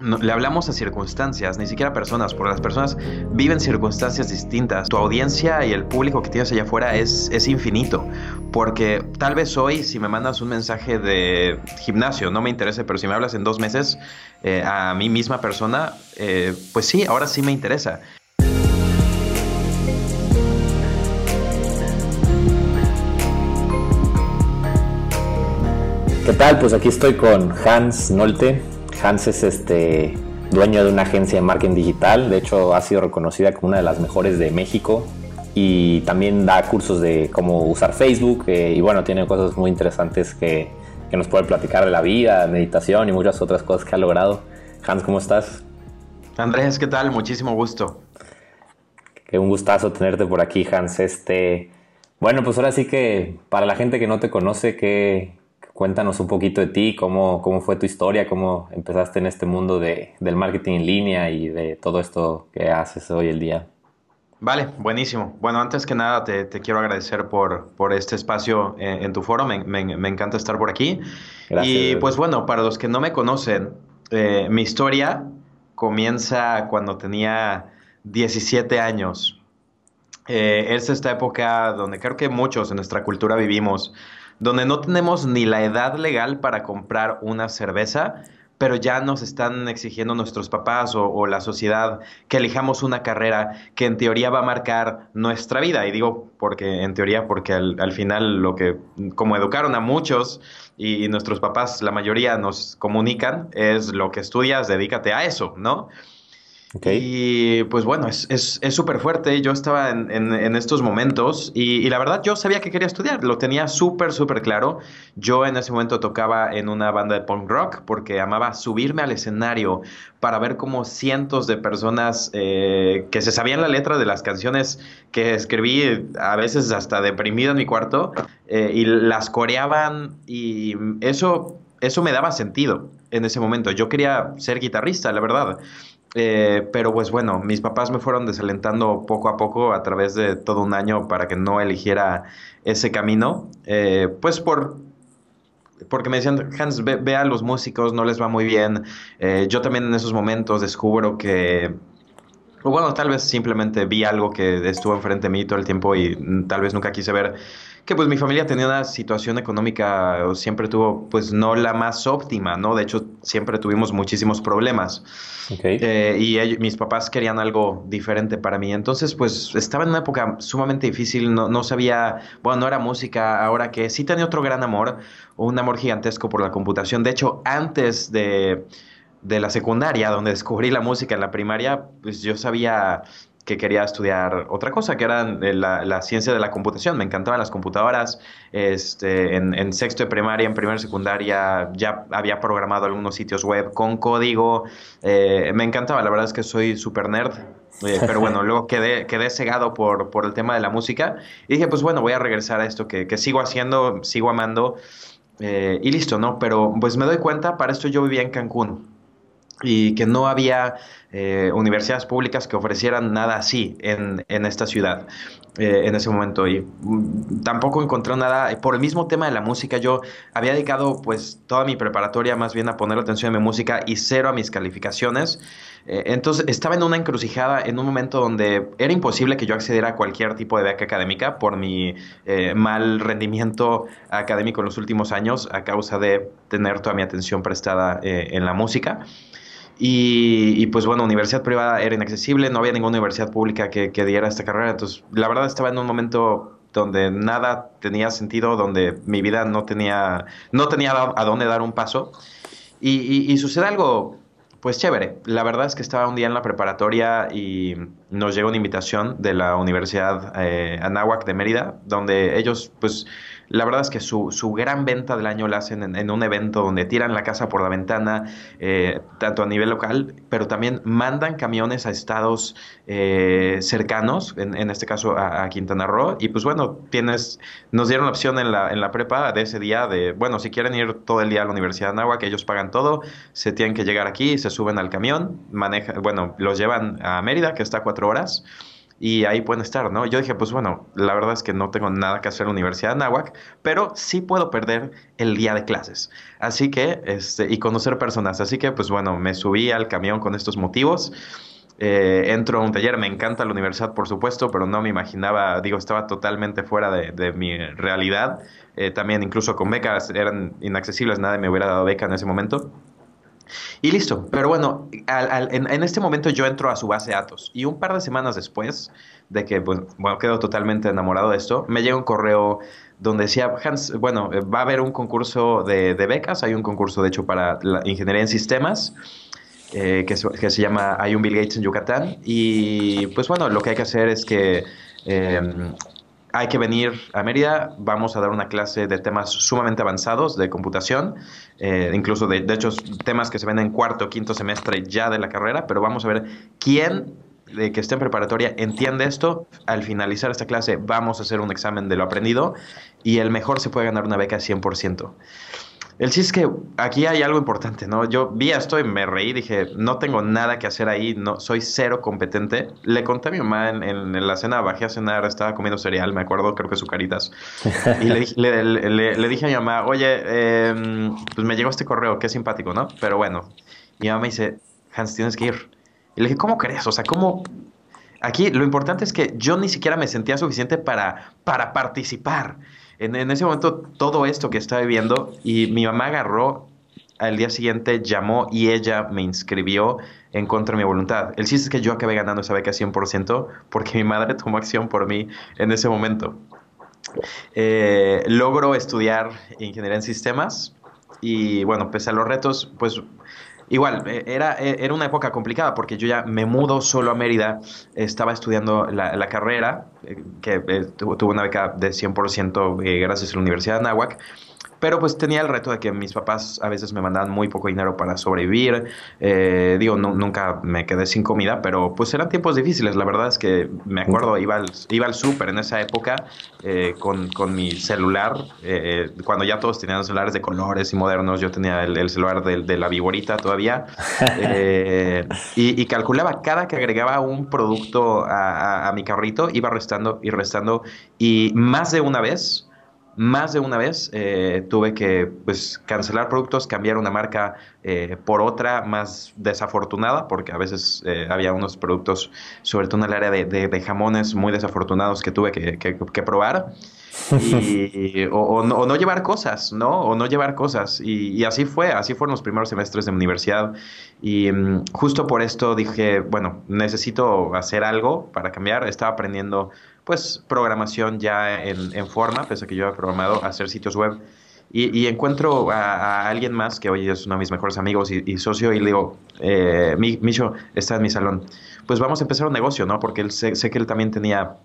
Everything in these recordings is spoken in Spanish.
le hablamos a circunstancias, ni siquiera a personas, porque las personas viven circunstancias distintas. Tu audiencia y el público que tienes allá afuera es, es infinito, porque tal vez hoy si me mandas un mensaje de gimnasio, no me interesa, pero si me hablas en dos meses eh, a mi misma persona, eh, pues sí, ahora sí me interesa. ¿Qué tal? Pues aquí estoy con Hans Nolte Hans es este dueño de una agencia de marketing digital, de hecho ha sido reconocida como una de las mejores de México y también da cursos de cómo usar Facebook eh, y bueno, tiene cosas muy interesantes que, que, nos puede platicar de la vida, meditación y muchas otras cosas que ha logrado. Hans, ¿cómo estás? Andrés, ¿qué tal? Muchísimo gusto. Qué un gustazo tenerte por aquí, Hans. Este, bueno, pues ahora sí que para la gente que no te conoce, ¿qué, Cuéntanos un poquito de ti, cómo, cómo fue tu historia, cómo empezaste en este mundo de, del marketing en línea y de todo esto que haces hoy el día. Vale, buenísimo. Bueno, antes que nada te, te quiero agradecer por, por este espacio en, tu foro. Me, me, encanta estar por aquí. Gracias. Y pues bueno, para los que no me conocen, eh, mi historia comienza cuando tenía 17 años. Eh, es esta época donde creo que muchos en nuestra cultura vivimos donde no tenemos ni la edad legal para comprar una cerveza, pero ya nos están exigiendo nuestros papás o, la sociedad que elijamos una carrera que en teoría va a marcar nuestra vida. Y digo porque en teoría, porque al, final lo que, como educaron a muchos y, y, nuestros papás, la mayoría nos comunican, es lo que estudias, dedícate a eso, ¿no? Y pues bueno, es súper es, fuerte. Yo estaba en, en, estos momentos y, la verdad yo sabía que quería estudiar, lo tenía súper, súper claro. Yo en ese momento tocaba en una banda de punk rock porque amaba subirme al escenario para ver cómo cientos de personas eh, que se sabían la letra de las canciones que escribí, a veces hasta deprimido en mi cuarto, eh, y las coreaban y eso, eso me daba sentido en ese momento. Yo quería ser guitarrista, la verdad. Eh, pero pues bueno, mis papás me fueron desalentando poco a poco a través de todo un año para que no eligiera ese camino. Eh, pues por porque me decían, Hans, ve, a los músicos, no les va muy bien. Eh, yo también en esos momentos descubro que, bueno, tal vez simplemente vi algo que estuvo enfrente de mí todo el tiempo y tal vez nunca quise ver que pues mi familia tenía una situación económica, siempre tuvo pues no la más óptima, ¿no? De hecho, siempre tuvimos muchísimos problemas. Eh, y mis papás querían algo diferente para mí. Entonces, pues estaba en una época sumamente difícil, no, no sabía, bueno, no era música, ahora que sí tenía otro gran amor, un amor gigantesco por la computación. De hecho, antes de de la secundaria, donde descubrí la música en la primaria, pues yo sabía que quería estudiar otra cosa, que era eh, la, ciencia de la computación. Me encantaban las computadoras. Este, en, sexto de primaria, en primera secundaria, ya había programado algunos sitios web con código. Eh, me encantaba, la verdad es que soy súper nerd. Eh, pero bueno, luego quedé, quedé cegado por, por el tema de la música. Y dije, pues bueno, voy a regresar a esto que, que sigo haciendo, sigo amando. y listo, ¿no? Pero pues me doy cuenta, para esto yo vivía en Cancún y que no había eh, universidades públicas que ofrecieran nada así en, en esta ciudad eh, en ese momento. Y mm, tampoco encontré nada. Por el mismo tema de la música yo había dedicado pues toda mi preparatoria más bien a poner atención a mi música y cero a mis calificaciones. Eh, entonces estaba en una encrucijada en un momento donde era imposible que yo accediera a cualquier tipo de beca académica por mi mal rendimiento académico en los últimos años a causa de tener toda mi atención prestada en la música y, pues bueno, universidad privada era inaccesible, no había ninguna universidad pública que, diera esta carrera. Entonces, la verdad estaba en un momento donde nada tenía sentido, donde mi vida no tenía, no tenía a dónde dar un paso. Y, sucede algo, pues chévere. La verdad es que estaba un día en la preparatoria y nos llegó una invitación de la Universidad eh, Anáhuac de Mérida, donde ellos, pues, la verdad es que su, su gran venta del año la hacen en, un evento donde tiran la casa por la ventana, eh, tanto a nivel local, pero también mandan camiones a estados eh, cercanos, en, en, este caso a, Quintana Roo. Y pues bueno, tienes, nos dieron la opción en la, en la prepa de ese día de, bueno, si quieren ir todo el día a la Universidad Anáhuac, ellos pagan todo, se tienen que llegar aquí, se suben al camión, maneja, bueno, los llevan a Mérida, que está a horas y ahí pueden estar, ¿no? Yo dije, pues bueno, la verdad es que no tengo nada que hacer en la Universidad de Nahuac, pero sí puedo perder el día de clases. Así que, este, y conocer personas. Así que, pues bueno, me subí al camión con estos motivos. Eh, entro a un taller, me encanta la universidad, por supuesto, pero no me imaginaba, digo, estaba totalmente fuera de, mi realidad. Eh, también incluso con becas eran inaccesibles, nadie me hubiera dado beca en ese momento. Y listo, pero bueno, en, este momento yo entro a su base de datos. Y un par de semanas después de que, bueno, quedo totalmente enamorado de esto, me llega un correo donde decía, Hans, bueno, va a haber un concurso de, becas, hay un concurso de hecho para la ingeniería en sistemas. Eh, que, que, se llama Hay un Bill Gates en Yucatán y pues bueno, lo que hay que hacer es que em, hay que venir a Mérida, vamos a dar una clase de temas sumamente avanzados de computación, eh, incluso de, de, hecho temas que se ven en cuarto o quinto semestre ya de la carrera, pero vamos a ver quién de que esté en preparatoria entiende esto. Al finalizar esta clase vamos a hacer un examen de lo aprendido y el mejor se puede ganar una beca 100%. El sí es que aquí hay algo importante, ¿no? Yo vi esto y me reí, dije, no tengo nada que hacer ahí, no, soy cero competente. Le conté a mi mamá en, la cena, bajé a cenar, estaba comiendo cereal, me acuerdo, creo que sucaritas. Y le, dije a mi mamá, oye, em, pues me llegó este correo, qué simpático, ¿no? Pero bueno, mi mamá me dice, Hans, tienes que ir. Y le dije, ¿cómo crees? O sea, ¿cómo...? Aquí lo importante es que yo ni siquiera me sentía suficiente para, para participar en, ese momento todo esto que estaba viviendo y mi mamá agarró al día siguiente llamó y ella me inscribió en contra de mi voluntad. El chiste es que yo acabé ganando esa beca 100% porque mi madre tomó acción por mí en ese momento. Eh, logro estudiar ingeniería en sistemas y bueno, pese a los retos, pues Igual, eh, era, eh, era una época complicada porque yo ya me mudo solo a Mérida, estaba estudiando la, carrera, eh, que tuve una beca de 100% gracias a la Universidad de Anáhuac, pero pues tenía el reto de que mis papás a veces me mandaban muy poco dinero para sobrevivir. Eh, digo, nunca me quedé sin comida, pero pues eran tiempos difíciles. La verdad es que me acuerdo, iba al, iba al súper en esa época eh, con, con, mi celular. Eh, cuando ya todos tenían celulares de colores y modernos, yo tenía el, celular de, de, la Viborita todavía. y, y, calculaba cada que agregaba un producto a, a, a mi carrito, iba restando y restando. Y más de una vez más de una vez eh, tuve que pues, cancelar productos, cambiar una marca eh, por otra más desafortunada, porque a veces eh, había unos productos, sobre todo en el área de, jamones, muy desafortunados que tuve que, probar. Y, o, no, llevar cosas, ¿no? O no llevar cosas. Y, así fue, así fueron los primeros semestres de universidad. Y mm, justo por esto dije, bueno, necesito hacer algo para cambiar. Estaba aprendiendo pues programación ya en, forma, pese a que yo he programado hacer sitios web. Y, encuentro a, alguien más que hoy es uno de mis mejores amigos y, socio y le digo, eh, Micho está en mi salón, pues vamos a empezar un negocio, ¿no? Porque él, sé, que él también tenía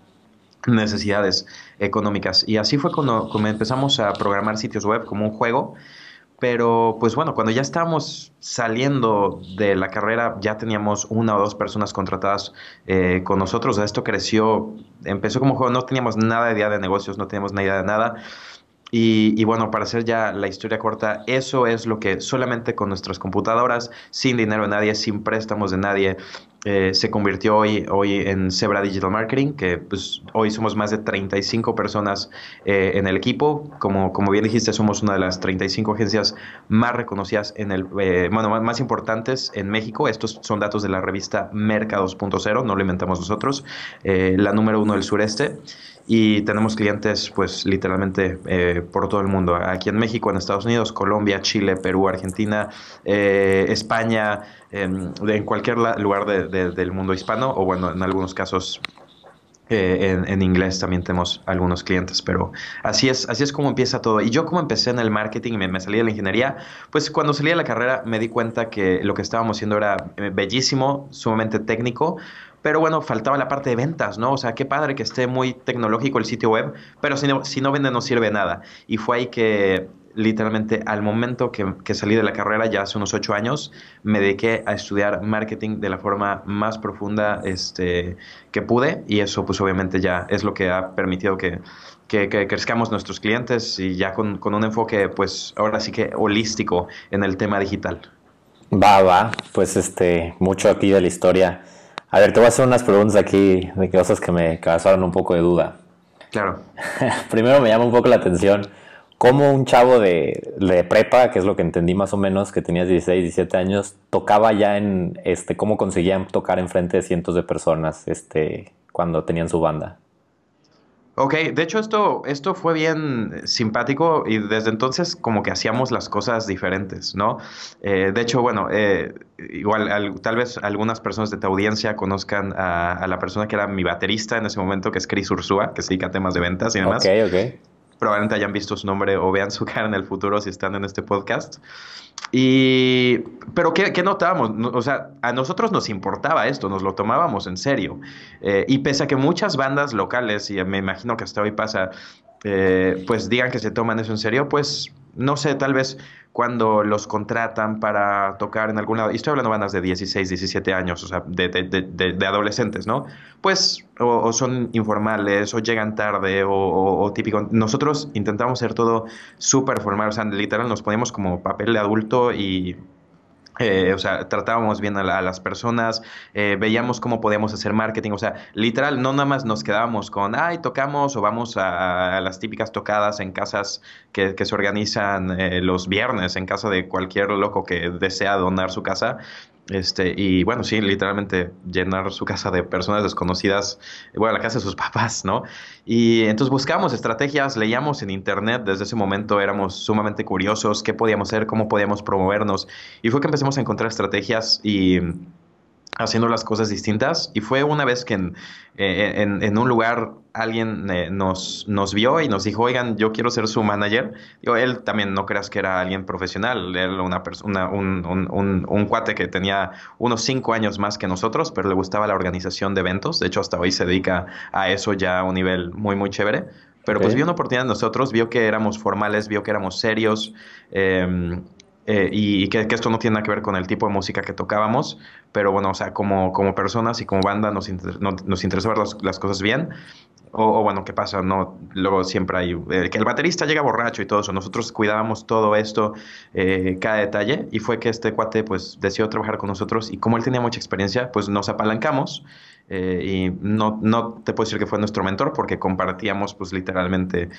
necesidades económicas. Y así fue cuando, empezamos a programar sitios web como un juego pero pues bueno, cuando ya estábamos saliendo de la carrera, ya teníamos una o dos personas contratadas eh, con nosotros. Esto creció, empezó como juego, no teníamos nada de idea de negocios, no teníamos nada idea de nada. Y, y, bueno, para hacer ya la historia corta, eso es lo que solamente con nuestras computadoras, sin dinero de nadie, sin préstamos de nadie, eh, se convirtió hoy, hoy en Zebra Digital Marketing, que pues, hoy somos más de 35 personas eh, en el equipo. Como, como bien dijiste, somos una de las 35 agencias más reconocidas en el, eh, bueno, más importantes en México. Estos son datos de la revista Merca 2.0, no lo inventamos nosotros, la número uno del sureste y tenemos clientes pues literalmente por todo el mundo, aquí en México, en Estados Unidos, Colombia, Chile, Perú, Argentina, España, en cualquier lugar del mundo hispano, o bueno, en algunos casos eh, en, inglés también tenemos algunos clientes, pero así es, así es como empieza todo. Y yo como empecé en el marketing y me, me, salí de la ingeniería, pues cuando salí de la carrera me di cuenta que lo que estábamos haciendo era eh, bellísimo, sumamente técnico, pero bueno, faltaba la parte de ventas, ¿no? O sea, qué padre que esté muy tecnológico el sitio web, pero si no, si no vende no sirve nada. Y fue ahí que literalmente al momento que, salí de la carrera, ya hace unos ocho años, me dediqué a estudiar marketing de la forma más profunda este, que pude y eso pues obviamente ya es lo que ha permitido que, crezcamos nuestros clientes y ya con, un enfoque pues ahora sí que holístico en el tema digital. Va, va, pues este, mucho aquí de la historia A ver, te voy a hacer unas preguntas aquí de cosas que me causaron un poco de duda. Claro. Primero me llama un poco la atención cómo un chavo de, de, prepa, que es lo que entendí más o menos, que tenías 16, 17 años, tocaba ya en, este, cómo conseguían tocar en frente de cientos de personas, este, cuando tenían su banda. Ok, de hecho esto, esto fue bien simpático y desde entonces como que hacíamos las cosas diferentes, ¿no? Eh, de hecho, bueno, eh, igual tal vez algunas personas de tu audiencia conozcan a, la persona que era mi baterista en ese momento, que es Chris Ursúa, que se dedica a temas de ventas y demás. Ok, ok probablemente hayan visto su nombre o vean su cara en el futuro si están en este podcast. Y, pero ¿qué, qué notábamos? O sea, a nosotros nos importaba esto, nos lo tomábamos en serio. Eh, y pese a que muchas bandas locales, y me imagino que hasta hoy pasa, eh, pues digan que se toman eso en serio, pues no sé, tal vez cuando los contratan para tocar en algún lado, y estoy hablando de bandas de 16, 17 años, o sea, de, de, de, adolescentes, ¿no? Pues o, son informales, o llegan tarde, o, o, típico. Nosotros intentamos ser todo súper formal, o sea, literal nos poníamos como papel de adulto y eh, o sea, tratábamos bien a, las personas, eh, veíamos cómo podíamos hacer marketing, o sea, literal, no nada más nos quedábamos con, ay, tocamos o vamos a, las típicas tocadas en casas que, se organizan eh, los viernes, en casa de cualquier loco que desea donar su casa, este, y bueno, sí, literalmente llenar su casa de personas desconocidas, bueno, la casa de sus papás, ¿no? Y entonces buscamos estrategias, leíamos en internet, desde ese momento éramos sumamente curiosos, qué podíamos hacer, cómo podíamos promovernos, y fue que empezamos a encontrar estrategias y haciendo las cosas distintas. Y fue una vez que en, eh, en, un lugar alguien eh, nos, nos vio y nos dijo, oigan, yo quiero ser su manager. Digo, él también no creas que era alguien profesional, era una persona, un, un, un, cuate que tenía unos cinco años más que nosotros, pero le gustaba la organización de eventos. De hecho, hasta hoy se dedica a eso ya a un nivel muy, muy chévere. Pero pues vio una oportunidad en nosotros, vio que éramos formales, vio que éramos serios. Eh, eh, y, que, esto no tiene nada que ver con el tipo de música que tocábamos, pero bueno, o sea, como, como personas y como banda nos, nos interesa ver las, cosas bien. O, bueno, ¿qué pasa? No, luego siempre hay eh, que el baterista llega borracho y todo eso. Nosotros cuidábamos todo esto, eh, cada detalle, y fue que este cuate pues decidió trabajar con nosotros y como él tenía mucha experiencia, pues nos apalancamos. y no, no te puedo decir que fue nuestro mentor porque compartíamos pues literalmente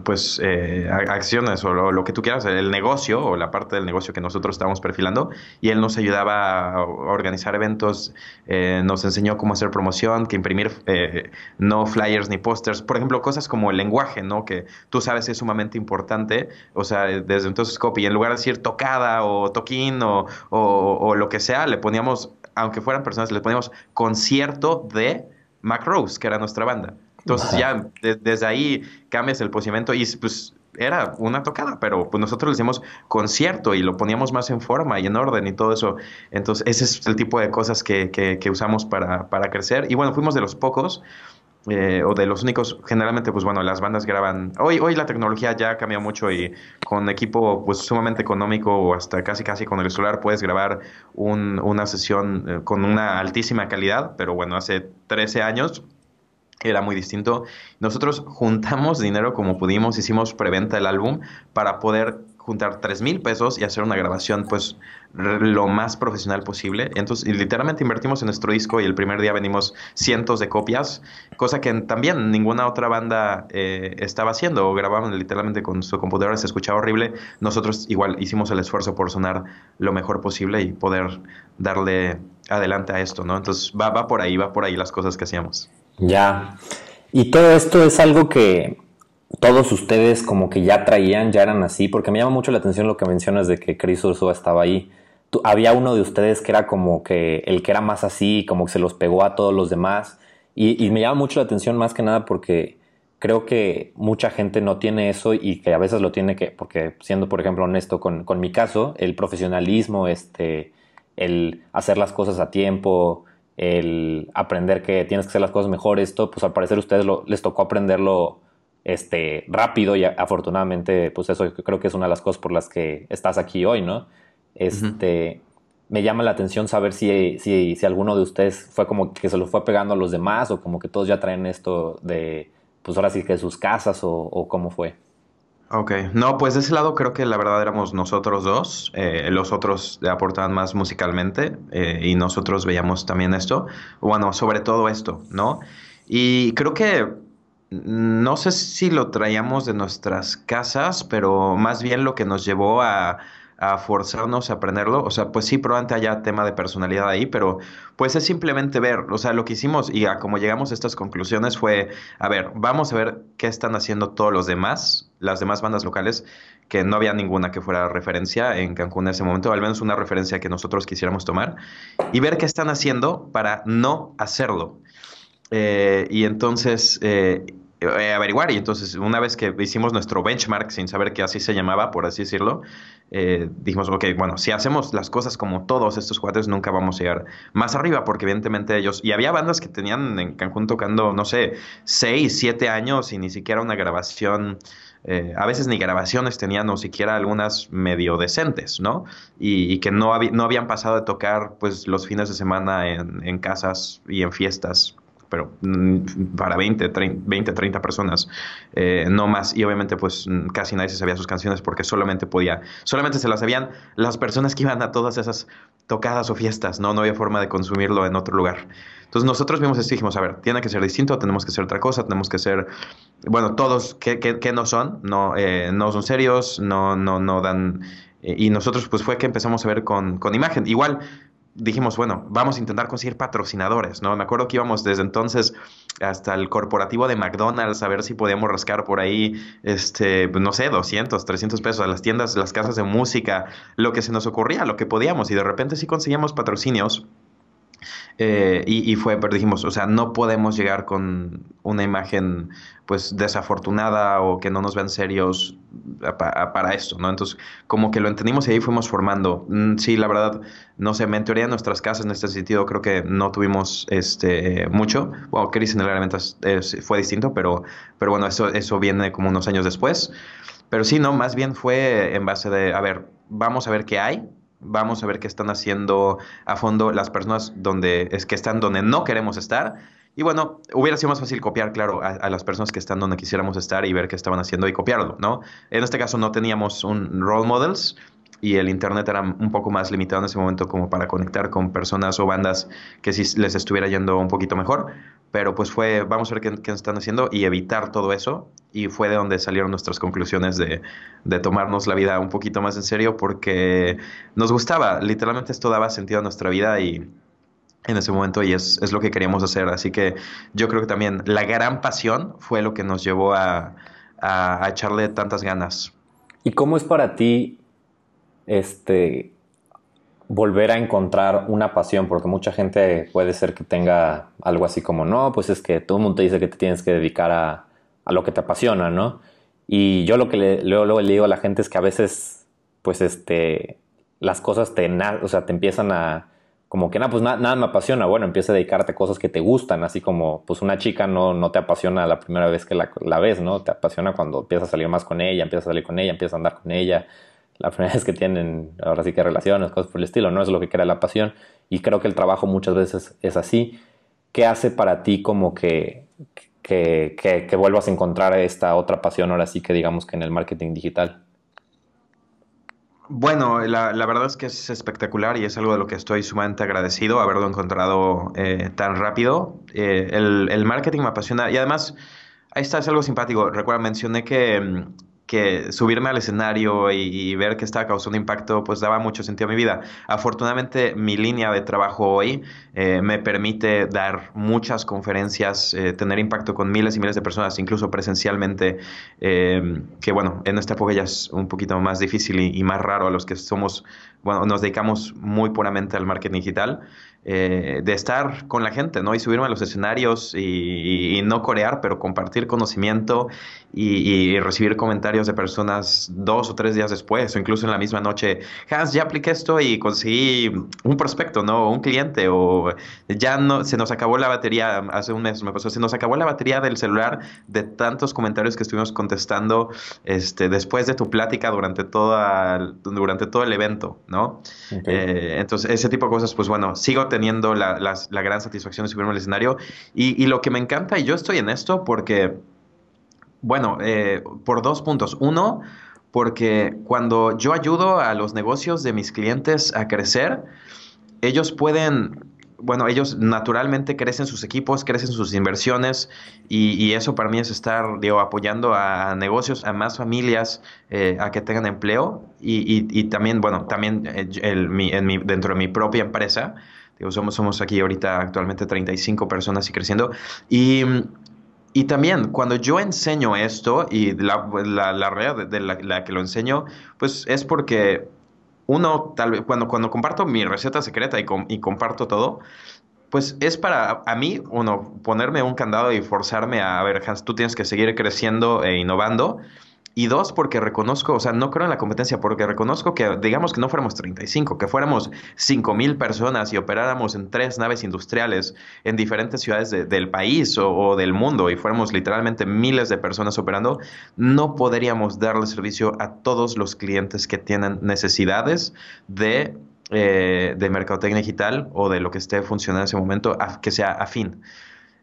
pues eh, acciones o lo, que tú quieras, el negocio o la parte del negocio que nosotros estábamos perfilando y él nos ayudaba a organizar eventos, eh, nos enseñó cómo hacer promoción, que imprimir eh, no flyers ni pósters, por ejemplo, cosas como el lenguaje, ¿no? Que tú sabes es sumamente importante, o sea, desde entonces copy, en lugar de decir tocada o toquín o, o lo que sea, le poníamos, aunque fueran personas, le poníamos concierto de Mac Rose, que era nuestra banda. Entonces ya desde ahí cambias el posicionamiento y pues era una tocada, pero pues nosotros le hicimos concierto y lo poníamos más en forma y en orden y todo eso. Entonces ese es el tipo de cosas que, que, usamos para, para, crecer. Y bueno, fuimos de los pocos. Eh, o de los únicos, generalmente, pues bueno, las bandas graban. Hoy, hoy la tecnología ya cambió mucho y con equipo pues sumamente económico o hasta casi casi con el celular puedes grabar un, una sesión eh, con una altísima calidad, pero bueno, hace 13 años era muy distinto. Nosotros juntamos dinero como pudimos, hicimos preventa del álbum para poder juntar 3 mil pesos y hacer una grabación pues lo más profesional posible. Entonces, literalmente invertimos en nuestro disco y el primer día venimos cientos de copias, cosa que también ninguna otra banda eh, estaba haciendo o grababan literalmente con su computadora, se escuchaba horrible. Nosotros igual hicimos el esfuerzo por sonar lo mejor posible y poder darle adelante a esto, ¿no? Entonces, va, va por ahí, va por ahí las cosas que hacíamos. Ya. Y todo esto es algo que todos ustedes como que ya traían, ya eran así, porque me llama mucho la atención lo que mencionas de que Chris Ursula estaba ahí. había uno de ustedes que era como que el que era más así, como que se los pegó a todos los demás. Y, me llama mucho la atención más que nada porque creo que mucha gente no tiene eso y que a veces lo tiene que, porque siendo por ejemplo honesto con, con mi caso, el profesionalismo, este, el hacer las cosas a tiempo, el aprender que tienes que hacer las cosas mejor, esto, pues al parecer a ustedes les tocó aprenderlo este, rápido y afortunadamente, pues eso creo que es una de las cosas por las que estás aquí hoy, ¿no? Este, Me llama la atención saber si, si, si, alguno de ustedes fue como que se lo fue pegando a los demás o como que todos ya traen esto de, pues ahora sí que sus casas o cómo fue. Ok, no, pues de ese lado creo que la verdad éramos nosotros dos, eh, los otros aportaban más musicalmente eh, y nosotros veíamos también esto, bueno, sobre todo esto, ¿no? Y creo que no sé si lo traíamos de nuestras casas, pero más bien lo que nos llevó a a forzarnos a aprenderlo. O sea, pues sí, probablemente haya tema de personalidad ahí, pero pues es simplemente ver, o sea, lo que hicimos y a como llegamos a estas conclusiones fue, a ver, vamos a ver qué están haciendo todos los demás, las demás bandas locales, que no había ninguna que fuera referencia en Cancún en ese momento, al menos una referencia que nosotros quisiéramos tomar, y ver qué están haciendo para no hacerlo. Eh, y entonces, eh, eh, averiguar. Y entonces, una vez que hicimos nuestro benchmark, sin saber que así se llamaba, por así decirlo, eh, dijimos, ok, bueno, si hacemos las cosas como todos estos cuates, nunca vamos a llegar más arriba, porque evidentemente ellos, y había bandas que tenían en Cancún tocando, no sé, seis, siete años y ni siquiera una grabación. Eh, a veces ni grabaciones tenían, o siquiera algunas medio decentes, ¿no? Y, que no, no habían pasado de tocar pues los fines de semana en casas y en fiestas pero mm, para 20, 30, 20, 30 personas, eh, no más. Y obviamente pues mm, casi nadie se sabía sus canciones porque solamente podía, solamente se las sabían las personas que iban a todas esas tocadas o fiestas, ¿no? No había forma de consumirlo en otro lugar. Entonces nosotros vimos esto y dijimos, a ver, tiene que ser distinto, tenemos que ser otra cosa, tenemos que ser, bueno, todos que, que, no son, no, eh, no son serios, no, no, no dan... Eh, y nosotros pues fue que empezamos a ver con, con imagen. Igual, dijimos, bueno, vamos a intentar conseguir patrocinadores, ¿no? Me acuerdo que íbamos desde entonces hasta el corporativo de McDonald's a ver si podíamos rascar por ahí, este, no sé, 200, 300 pesos a las tiendas, las casas de música, lo que se nos ocurría, lo que podíamos, y de repente sí conseguíamos patrocinios eh, y, fue, pero dijimos, o sea, no podemos llegar con una imagen pues desafortunada o que no nos vean serios para esto, ¿no? Entonces, como que lo entendimos y ahí fuimos formando. Mm, sí, la verdad, no sé, en teoría en nuestras casas en este sentido creo que no tuvimos este mucho. Bueno, Chris en el elemento fue distinto, pero, pero bueno, eso, eso viene como unos años después. Pero sí, no, más bien fue en base de, a ver, vamos a ver qué hay, vamos a ver qué están haciendo a fondo las personas donde es que están donde no queremos estar. Y bueno, hubiera sido más fácil copiar, claro, a, las personas que están donde quisiéramos estar y ver qué estaban haciendo y copiarlo, ¿no? En este caso no teníamos un role models y el internet era un poco más limitado en ese momento como para conectar con personas o bandas que sí les estuviera yendo un poquito mejor. Pero pues fue, vamos a ver qué, qué están haciendo y evitar todo eso y fue de donde salieron nuestras conclusiones de, tomarnos la vida un poquito más en serio porque nos gustaba, literalmente esto daba sentido a nuestra vida y en ese momento y es, es lo que queríamos hacer. Así que yo creo que también la gran pasión fue lo que nos llevó a, a, echarle tantas ganas. ¿Y cómo es para ti este volver a encontrar una pasión? Porque mucha gente puede ser que tenga algo así como, no, pues es que todo el mundo te dice que te tienes que dedicar a, a lo que te apasiona, ¿no? Y yo lo que le, luego, le digo a la gente es que a veces, pues, este, las cosas te, o sea, te empiezan a, como que, nada, pues nada, me apasiona, bueno, empieza a dedicarte a cosas que te gustan, así como, pues, una chica no, no te apasiona la primera vez que la, la ves, ¿no? Te apasiona cuando empiezas a salir más con ella, empiezas a salir con ella, empiezas a andar con ella, la primera vez que tienen, ahora sí que relaciones, cosas por el estilo, ¿no? Es lo que crea la pasión. Y creo que el trabajo muchas veces es así. ¿Qué hace para ti como que que, vuelvas a encontrar esta otra pasión ahora sí que digamos que en el marketing digital? Bueno, la, verdad es que es espectacular y es algo de lo que estoy sumamente agradecido haberlo encontrado eh, tan rápido. Eh, el, el, marketing me apasiona y además, ahí está, es algo simpático. Recuerda, mencioné que mm, que subirme al escenario y, ver que estaba causando impacto, pues daba mucho sentido a mi vida. Afortunadamente, mi línea de trabajo hoy eh, me permite dar muchas conferencias, eh, tener impacto con miles y miles de personas, incluso presencialmente, eh, que bueno, en esta época ya es un poquito más difícil y, y, más raro a los que somos, bueno, nos dedicamos muy puramente al marketing digital. Eh, de estar con la gente, ¿no? Y subirme a los escenarios y, no corear, pero compartir conocimiento y, recibir comentarios de personas dos o tres días después, o incluso en la misma noche. Hans, ya apliqué esto y conseguí un prospecto, ¿no? Un cliente, o ya no, se nos acabó la batería, hace un mes me pasó, se nos acabó la batería del celular de tantos comentarios que estuvimos contestando este, después de tu plática durante, toda, durante todo el evento, ¿no? Eh, entonces, ese tipo de cosas, pues bueno, sigo teniendo la, gran satisfacción de subirme al escenario. Y, lo que me encanta, y yo estoy en esto porque Bueno, eh, por dos puntos. Uno, porque cuando yo ayudo a los negocios de mis clientes a crecer, ellos pueden bueno, ellos naturalmente crecen sus equipos, crecen sus inversiones y, eso para mí es estar, digo, apoyando a negocios, a más familias, eh, a que tengan empleo y, también, bueno, también eh, en dentro de mi propia empresa, digo, somos, somos aquí ahorita actualmente 35 personas y creciendo y... Y también cuando yo enseño esto y la, la, realidad de la, la, que lo enseño, pues es porque uno, tal vez, cuando, cuando comparto mi receta secreta y, y comparto todo, pues es para a mí, uno, ponerme un candado y forzarme a, a ver, Hans, tú tienes que seguir creciendo e innovando. Y dos, porque reconozco, o sea, no creo en la competencia, porque reconozco que, digamos que no fuéramos 35, que fuéramos 5 mil personas y operáramos en tres naves industriales en diferentes ciudades del país o, del mundo y fuéramos literalmente miles de personas operando, no podríamos darle servicio a todos los clientes que tienen necesidades de, eh, de mercadotecnia digital o de lo que esté funcionando en ese momento, que sea afín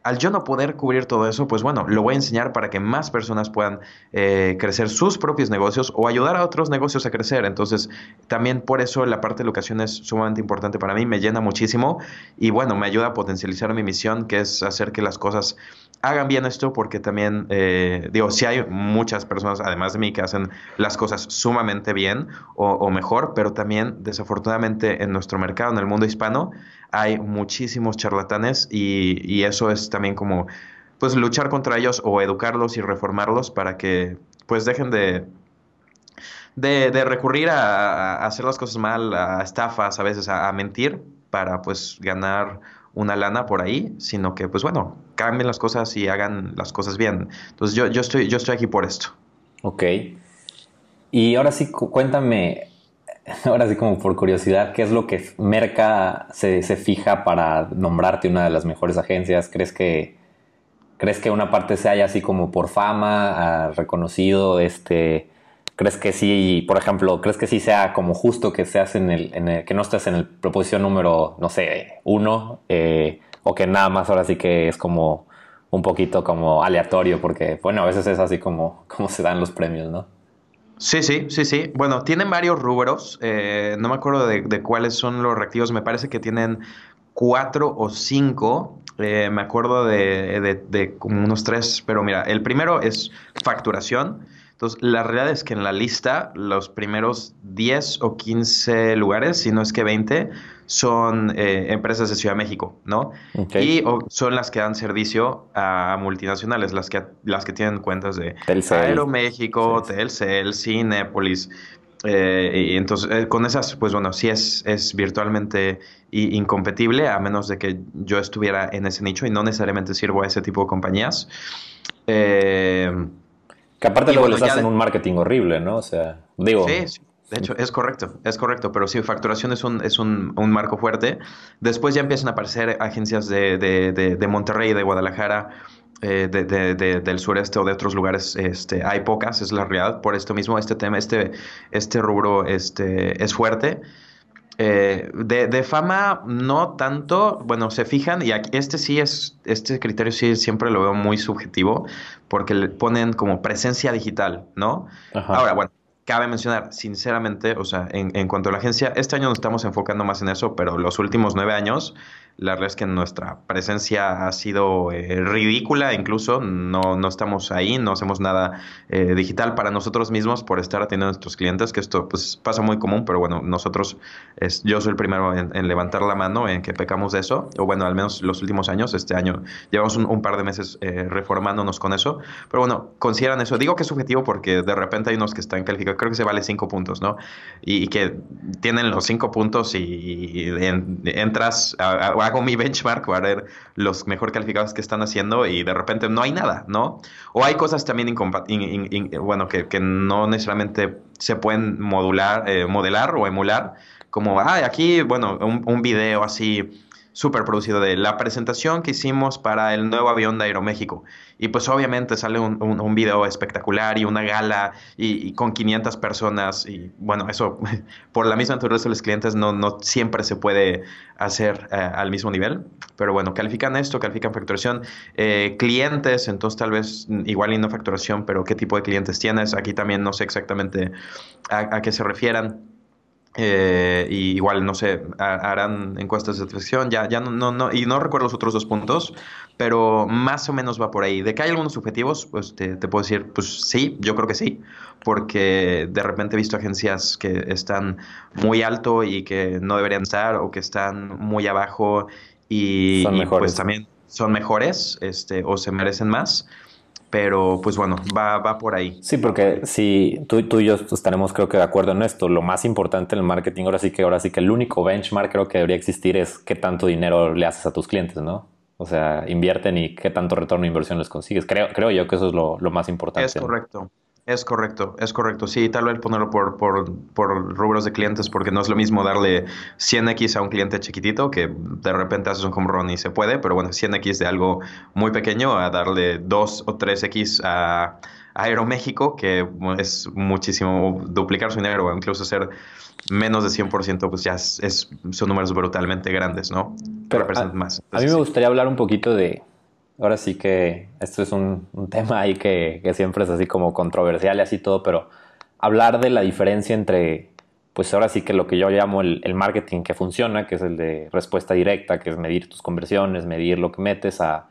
al yo no poder cubrir todo eso, pues bueno, lo voy a enseñar para que más personas puedan eh, crecer sus propios negocios o ayudar a otros negocios a crecer. Entonces, también por eso la parte de educación es sumamente importante para mí, me llena muchísimo y bueno, me ayuda a potencializar mi misión, que es hacer que las cosas hagan bien esto, porque también, eh, digo, si hay muchas personas, además de mí, que hacen las cosas sumamente bien o mejor, pero también, desafortunadamente, en nuestro mercado, en el mundo hispano, hay muchísimos charlatanes y, eso es también como pues luchar contra ellos o educarlos y reformarlos para que pues dejen de, de, recurrir a, hacer las cosas mal, a estafas, a veces a, mentir para pues ganar una lana por ahí, sino que pues bueno, cambien las cosas y hagan las cosas bien. Entonces yo, yo, estoy, yo estoy aquí por esto. Ok. Y ahora sí, cuéntame, ahora sí como por curiosidad, ¿qué es lo que Merca se, fija para nombrarte una de las mejores agencias? ¿Crees que, crees que una parte se haya así como por fama, ah, reconocido? Este, ¿Crees que sí, por ejemplo, crees que sí sea como justo que seas en el, que no estés en el proposición número, no sé, uno, eh, o que nada más ahora sí que es como un poquito como aleatorio, porque bueno, a veces es así como, como se dan los premios, ¿no? Sí, sí, sí, sí. Bueno, tienen varios rubros. Eh, no me acuerdo de, cuáles son los reactivos. Me parece que tienen cuatro o cinco. Eh, me acuerdo de, de, como unos tres. Pero mira, el primero es facturación. Entonces, la realidad es que en la lista, los primeros 10 o 15 lugares, si no es que 20, son eh, empresas de Ciudad de México, ¿no? Y son las que dan servicio a multinacionales, las que, las que tienen cuentas de Aeroméxico, Telcel, Cinepolis. Eh, y entonces, eh, con esas, pues bueno, sí es, es virtualmente incompetible, a menos de que yo estuviera en ese nicho y no necesariamente sirvo a ese tipo de compañías. Eh, que aparte luego les hacen un marketing horrible, ¿no? O sea, digo... Sí, De hecho, es correcto, es correcto, pero sí, facturación es un, es un, marco fuerte. Después ya empiezan a aparecer agencias de, de, de, de Monterrey, de Guadalajara, eh, del sureste o de otros lugares. Este, hay pocas, es la realidad. Por esto mismo, este tema, este, este rubro este, es fuerte. Eh, de, fama no tanto, bueno, se fijan y aquí, este sí es, este criterio sí siempre lo veo muy subjetivo porque le ponen como presencia digital, ¿no? Ahora, bueno, cabe mencionar, sinceramente, o sea, en, en, cuanto a la agencia, este año nos estamos enfocando más en eso, pero los últimos nueve años la verdad es que nuestra presencia ha sido eh, ridícula, incluso no, no, estamos ahí, no hacemos nada eh, digital para nosotros mismos por estar atendiendo a nuestros clientes, que esto pues pasa muy común, pero bueno, nosotros, es, yo soy el primero en, levantar la mano en que pecamos de eso, o bueno, al menos los últimos años, este año llevamos un, par de meses eh, reformándonos con eso, pero bueno, consideran eso. Digo que es subjetivo porque de repente hay unos que están calificados, creo que se vale cinco puntos, ¿no? Y, que tienen los cinco puntos y, entras a hago mi benchmark para ver los mejor calificados que están haciendo y de repente no hay nada, ¿no? O hay cosas también bueno, que, que, no necesariamente se pueden modular, eh, modelar o emular, como, ah, aquí, bueno, un, un video así súper producido de la presentación que hicimos para el nuevo avión de Aeroméxico. Y pues obviamente sale un, un, video espectacular y una gala y, con 500 personas. Y bueno, eso por la misma naturaleza de los clientes no, no siempre se puede hacer eh, al mismo nivel. Pero bueno, califican esto, califican facturación. Eh, clientes, entonces tal vez igual y no facturación, pero qué tipo de clientes tienes. Aquí también no sé exactamente a, a qué se refieran. Eh, y igual, no sé, harán encuestas de satisfacción, ya, ya no, no, no, y no recuerdo los otros dos puntos, pero más o menos va por ahí. De que hay algunos objetivos, pues te, te puedo decir, pues sí, yo creo que sí, porque de repente he visto agencias que están muy alto y que no deberían estar, o que están muy abajo y, y pues también son mejores, este, o se merecen más pero pues bueno, va, va por ahí. Sí, porque si tú, tú y yo estaremos creo que de acuerdo en esto, lo más importante en el marketing ahora sí que ahora sí que el único benchmark creo que debería existir es qué tanto dinero le haces a tus clientes, ¿no? O sea, invierten y qué tanto retorno de inversión les consigues. Creo, creo yo que eso es lo, lo más importante. Es correcto. Es correcto, es correcto. Sí, tal vez ponerlo por, por, por, rubros de clientes, porque no es lo mismo darle 100x a un cliente chiquitito, que de repente haces un home run y se puede, pero bueno, 100x de algo muy pequeño a darle 2 o 3x a, Aeroméxico, que es muchísimo, duplicar su dinero o incluso ser menos de 100%, pues ya es, son números brutalmente grandes, ¿no? Pero más. a mí me gustaría hablar un poquito de, ahora sí que esto es un, tema ahí que, siempre es así como controversial y así todo, pero hablar de la diferencia entre, pues ahora sí que lo que yo llamo el, marketing que funciona, que es el de respuesta directa, que es medir tus conversiones, medir lo que metes, a,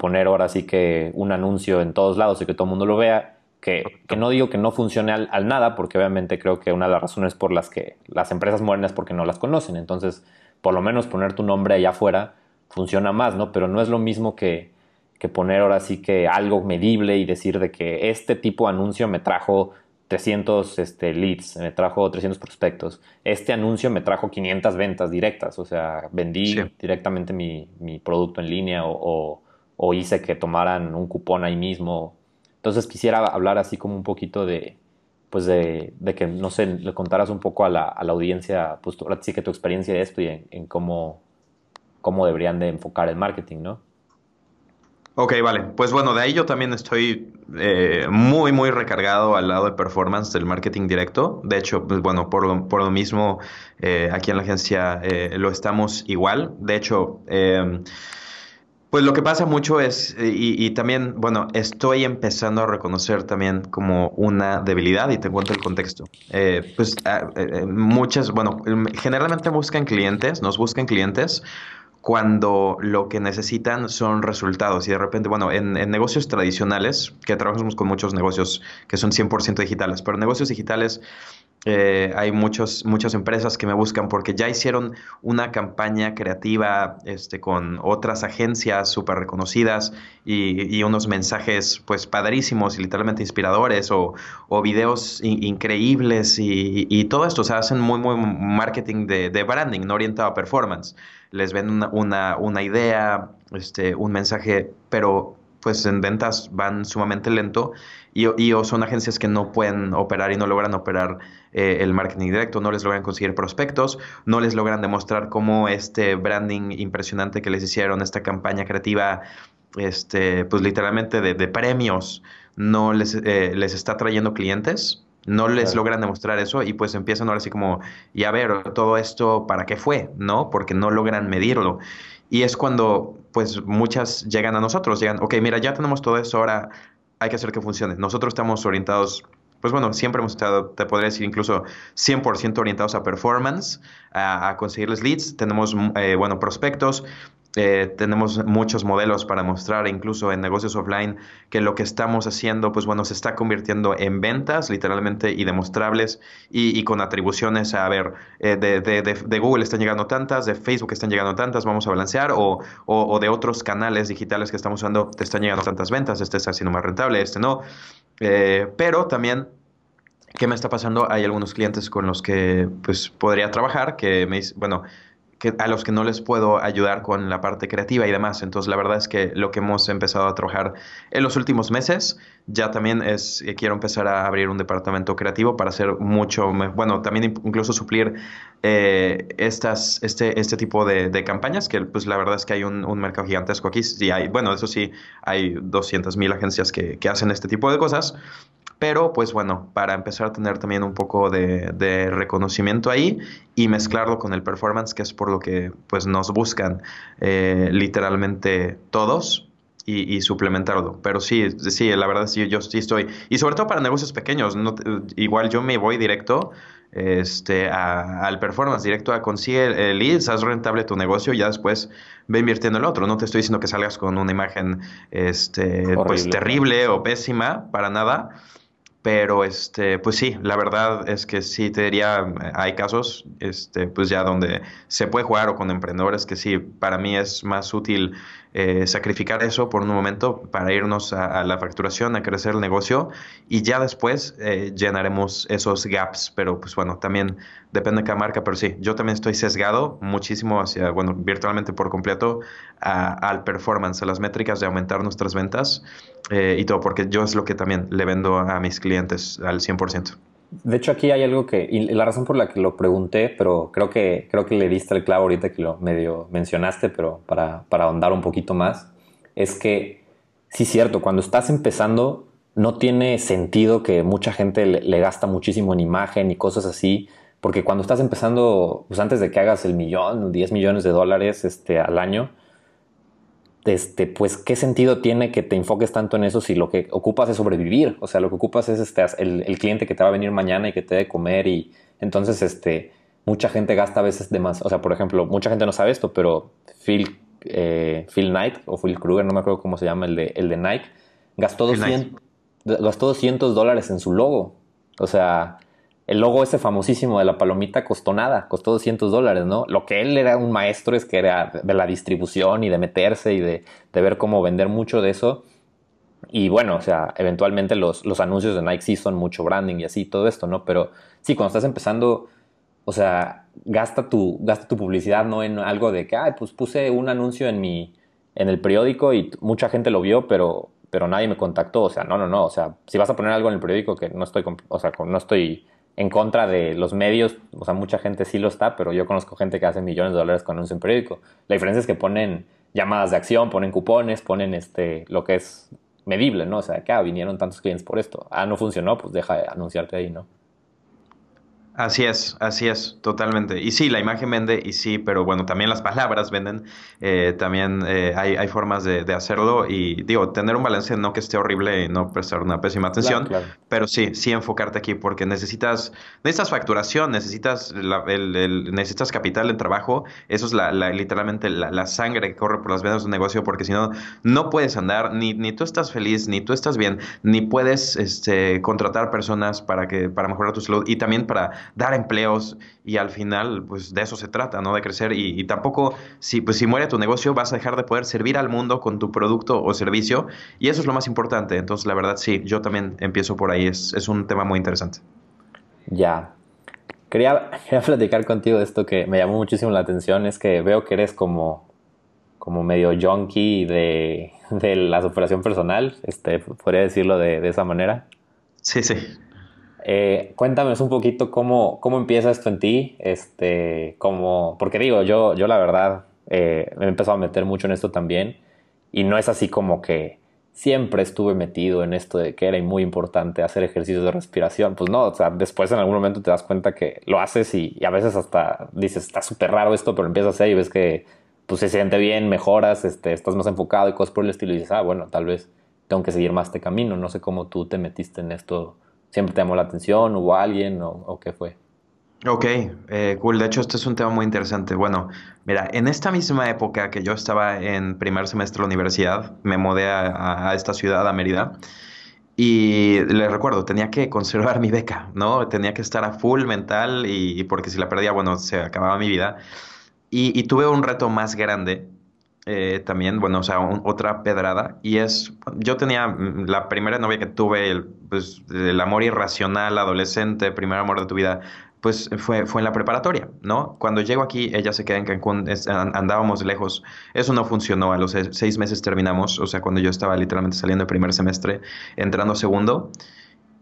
poner ahora sí que un anuncio en todos lados y que todo el mundo lo vea. Que, no digo que no funcione al, al, nada, porque obviamente creo que una de las razones por las que las empresas mueren es porque no las conocen. Entonces, por lo menos poner tu nombre allá afuera funciona más, ¿no? Pero no es lo mismo que, que poner ahora sí que algo medible y decir de que este tipo de anuncio me trajo 300 este, leads, me trajo 300 prospectos. Este anuncio me trajo 500 ventas directas, o sea, vendí directamente mi, producto en línea o, hice que tomaran un cupón ahí mismo. Entonces quisiera hablar así como un poquito de, pues de, que, no sé, le contaras un poco a la, audiencia, pues ahora sí que tu experiencia de esto y en, en cómo, cómo deberían de enfocar el marketing, ¿no? Ok, vale. Pues bueno, de ahí yo también estoy eh, muy, muy recargado al lado de performance del marketing directo. De hecho, pues bueno, por lo, por lo mismo, eh, aquí en la agencia eh, lo estamos igual. De hecho, em, pues lo que pasa mucho es, y, y, también, bueno, estoy empezando a reconocer también como una debilidad, y te cuento el contexto. pues ah, muchas, bueno, generalmente buscan clientes, nos buscan clientes cuando lo que necesitan son resultados. Y de repente, bueno, en, negocios tradicionales, que trabajamos con muchos negocios que son 100% digitales, pero en negocios digitales eh, hay muchos, muchas empresas que me buscan porque ya hicieron una campaña creativa este, con otras agencias súper reconocidas y, unos mensajes pues padrísimos y literalmente inspiradores o, o videos increíbles y, todo esto. O sea, hacen muy, muy marketing de, de branding, no orientado a performance les ven una, una, idea, este, un mensaje, pero pues en ventas van sumamente lento y, y, o son agencias que no pueden operar y no logran operar eh, el marketing directo, no les logran conseguir prospectos, no les logran demostrar cómo este branding impresionante que les hicieron, esta campaña creativa, este, pues literalmente de, de premios, no les, eh, les está trayendo clientes no les logran demostrar eso y pues empiezan ahora así como, y a ver, todo esto, ¿para qué fue? ¿No? Porque no logran medirlo. Y es cuando pues muchas llegan a nosotros, llegan, ok, mira, ya tenemos todo eso, ahora hay que hacer que funcione. Nosotros estamos orientados, pues bueno, siempre hemos estado, te podría decir incluso 100% orientados a performance, a, a conseguirles leads, tenemos, eh, bueno, prospectos, eh, tenemos muchos modelos para mostrar, incluso en negocios offline, que lo que estamos haciendo, pues bueno, se está convirtiendo en ventas, literalmente, y demostrables, y, con atribuciones a, ver, eh, de, de, de, Google están llegando tantas, de Facebook están llegando tantas, vamos a balancear, o, o, de otros canales digitales que estamos usando, te están llegando tantas ventas, este está siendo más rentable, este no. Eh, pero también ¿Qué me está pasando? Hay algunos clientes con los que pues podría trabajar que me dicen, bueno, que, a los que no les puedo ayudar con la parte creativa y demás. Entonces, la verdad es que lo que hemos empezado a trabajar en los últimos meses ya también es, que quiero empezar a abrir un departamento creativo para hacer mucho, bueno, también incluso suplir eh, estas, este, este tipo de, campañas, que pues la verdad es que hay un, mercado gigantesco aquí. Y hay, bueno, eso sí, hay 200 mil agencias que, que hacen este tipo de cosas. Pero pues bueno, para empezar a tener también un poco de, reconocimiento ahí y mezclarlo con el performance, que es por lo que pues nos buscan eh, literalmente todos, y, suplementarlo. Pero sí, sí, la verdad sí, yo sí estoy. Y sobre todo para negocios pequeños, no, igual yo me voy directo este, al performance, directo a consigue el leads, haz rentable tu negocio y ya después ve invirtiendo en el otro. No te estoy diciendo que salgas con una imagen este, pues terrible o pésima, para nada pero este, pues sí, la verdad es que sí te diría, hay casos, este, pues ya donde se puede jugar o con emprendedores que sí, para mí es más útil eh, sacrificar eso por un momento para irnos a, la facturación, a crecer el negocio y ya después eh, llenaremos esos gaps. Pero pues bueno, también depende de cada marca, pero sí, yo también estoy sesgado muchísimo hacia, bueno, virtualmente por completo al performance, a las métricas de aumentar nuestras ventas eh, y todo, porque yo es lo que también le vendo a mis clientes al 100%. De hecho, aquí hay algo que, y la razón por la que lo pregunté, pero creo que, creo que le diste el clavo ahorita que lo medio mencionaste, pero para, para ahondar un poquito más, es que sí cierto, cuando estás empezando, no tiene sentido que mucha gente le, gasta muchísimo en imagen y cosas así, porque cuando estás empezando, pues antes de que hagas el millón, 10 millones de dólares este, al año, este, pues qué sentido tiene que te enfoques tanto en eso si lo que ocupas es sobrevivir, o sea, lo que ocupas es este, el, cliente que te va a venir mañana y que te dé comer y entonces este, mucha gente gasta a veces de más, o sea, por ejemplo, mucha gente no sabe esto, pero Phil, eh, Phil Knight o Phil Kruger, no me acuerdo cómo se llama, el de, el de Nike, gastó, 200, gastó 200 dólares en su logo, o sea, el logo ese famosísimo de la palomita costó nada, costó 200 dólares, ¿no? Lo que él era un maestro es que era de la distribución y de meterse y de, ver cómo vender mucho de eso. Y bueno, o sea, eventualmente los, los, anuncios de Nike sí son mucho branding y así, todo esto, ¿no? Pero sí, cuando estás empezando, o sea, gasta tu, gasta tu publicidad no en algo de que, ay, pues puse un anuncio en mi, en el periódico y mucha gente lo vio, pero, pero nadie me contactó. O sea, no, no, no. O sea, si vas a poner algo en el periódico que no estoy, o sea, no estoy en contra de los medios, o sea, mucha gente sí lo está, pero yo conozco gente que hace millones de dólares con en periódico. La diferencia es que ponen llamadas de acción, ponen cupones, ponen este, lo que es medible, ¿no? O sea, que ah, vinieron tantos clientes por esto. Ah, no funcionó, pues deja de anunciarte ahí, ¿no? Así es, así es, totalmente. Y sí, la imagen vende y sí, pero bueno, también las palabras venden, eh, también eh, hay, hay, formas de, de, hacerlo y digo, tener un balance no que esté horrible y no prestar una pésima atención, pero sí, sí enfocarte aquí porque necesitas, necesitas facturación, necesitas, el, necesitas capital en trabajo, eso es la, literalmente la, sangre que corre por las venas de un negocio porque si no, no puedes andar, ni, ni tú estás feliz, ni tú estás bien, ni puedes este, contratar personas para, que, para mejorar tu salud y también para dar empleos y al final pues de eso se trata, ¿no? De crecer y, tampoco si, pues, si muere tu negocio vas a dejar de poder servir al mundo con tu producto o servicio y eso es lo más importante. Entonces la verdad sí, yo también empiezo por ahí, es, es un tema muy interesante. Ya. Quería, quería platicar contigo de esto que me llamó muchísimo la atención, es que veo que eres como, como medio junkie de, de la superación personal, este, podría decirlo de, de esa manera. Sí, sí. Eh, cuéntanos un poquito cómo, cómo empieza esto en ti, este, cómo, porque digo, yo, yo la verdad eh, me he empezado a meter mucho en esto también y no es así como que siempre estuve metido en esto de que era muy importante hacer ejercicios de respiración. Pues no, o sea, después en algún momento te das cuenta que lo haces y, a veces hasta dices, está súper raro esto, pero empiezas a hacer y ves que pues se siente bien, mejoras, este, estás más enfocado y cosas por el estilo y dices, ah, bueno, tal vez tengo que seguir más este camino. No sé cómo tú te metiste en esto siempre te llamó la atención? ¿Hubo alguien o, qué fue? Ok, eh, cool. De hecho, este es un tema muy interesante. Bueno, mira, en esta misma época que yo estaba en primer semestre de la universidad, me mudé a, esta ciudad, a Mérida, y les recuerdo, tenía que conservar mi beca, ¿no? Tenía que estar a full mental y, porque si la perdía, bueno, se acababa mi vida. Y, y tuve un reto más grande eh, también, bueno, o sea, otra pedrada. Y es, yo tenía mm, la primera novia que tuve, el, pues, el amor irracional, adolescente, primer amor de tu vida, pues fue, fue en la preparatoria, ¿no? Cuando llego aquí, ella se queda en Cancún, andábamos lejos, eso no funcionó, a los seis meses terminamos, o sea, cuando yo estaba literalmente saliendo el primer semestre, entrando segundo,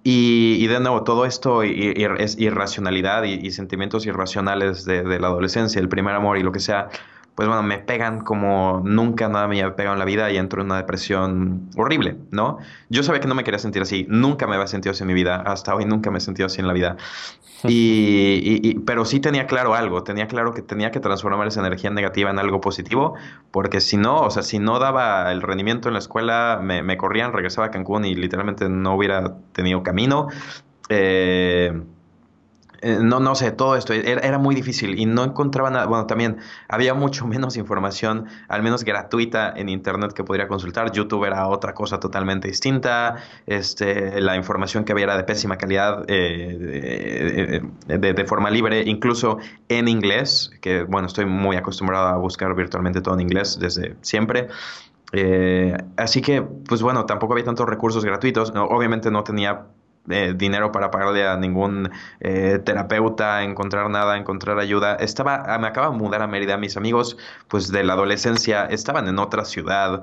y, de nuevo, todo esto es irracionalidad y, sentimientos irracionales de, de, la adolescencia, el primer amor y lo que sea, pues bueno, me pegan como nunca nada me había pegado en la vida y entro en una depresión horrible, ¿no? Yo sabía que no me quería sentir así, nunca me había sentido así en mi vida, hasta hoy nunca me he sentido así en la vida. Y, pero sí tenía claro algo, tenía claro que tenía que transformar esa energía negativa en algo positivo, porque si no, o sea, si no daba el rendimiento en la escuela, me, me corrían, regresaba a Cancún y literalmente no hubiera tenido camino. Eh, eh, no, no sé, todo esto era, muy difícil y no encontraba nada. Bueno, también había mucho menos información, al menos gratuita en internet que podría consultar. YouTube era otra cosa totalmente distinta. Este, la información que había era de pésima calidad, eh, de, forma libre, incluso en inglés, que bueno, estoy muy acostumbrado a buscar virtualmente todo en inglés desde siempre. Eh, así que, pues bueno, tampoco había tantos recursos gratuitos. obviamente no tenía eh, dinero para pagarle a ningún eh, terapeuta, encontrar nada, encontrar ayuda. Estaba, ah, me acaba de mudar a Mérida, mis amigos, pues de la adolescencia, estaban en otra ciudad.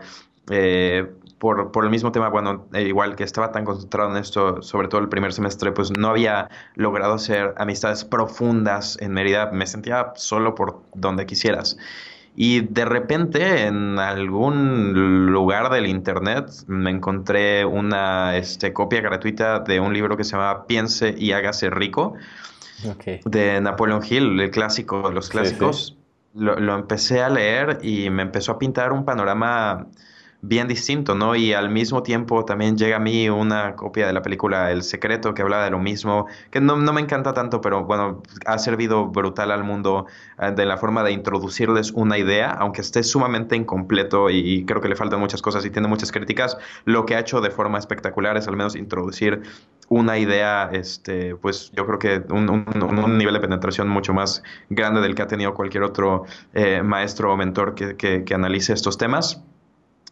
Eh, por, por, el mismo tema, bueno, igual que estaba tan concentrado en esto, sobre todo el primer semestre, pues no había logrado hacer amistades profundas en Mérida. Me sentía solo por donde quisieras. Y de repente en algún lugar del internet me encontré una este, copia gratuita de un libro que se llama Piense y hágase rico de Napoleon Hill, el clásico de los clásicos. Lo, lo, empecé a leer y me empezó a pintar un panorama bien distinto, ¿no? Y al mismo tiempo también llega a mí una copia de la película El Secreto que habla de lo mismo, que no, me encanta tanto, pero bueno, ha servido brutal al mundo eh, de la forma de introducirles una idea, aunque esté sumamente incompleto y, creo que le faltan muchas cosas y tiene muchas críticas, lo que ha hecho de forma espectacular es al menos introducir una idea, este, pues yo creo que un, un, nivel de penetración mucho más grande del que ha tenido cualquier otro eh, maestro o mentor que, que analice estos temas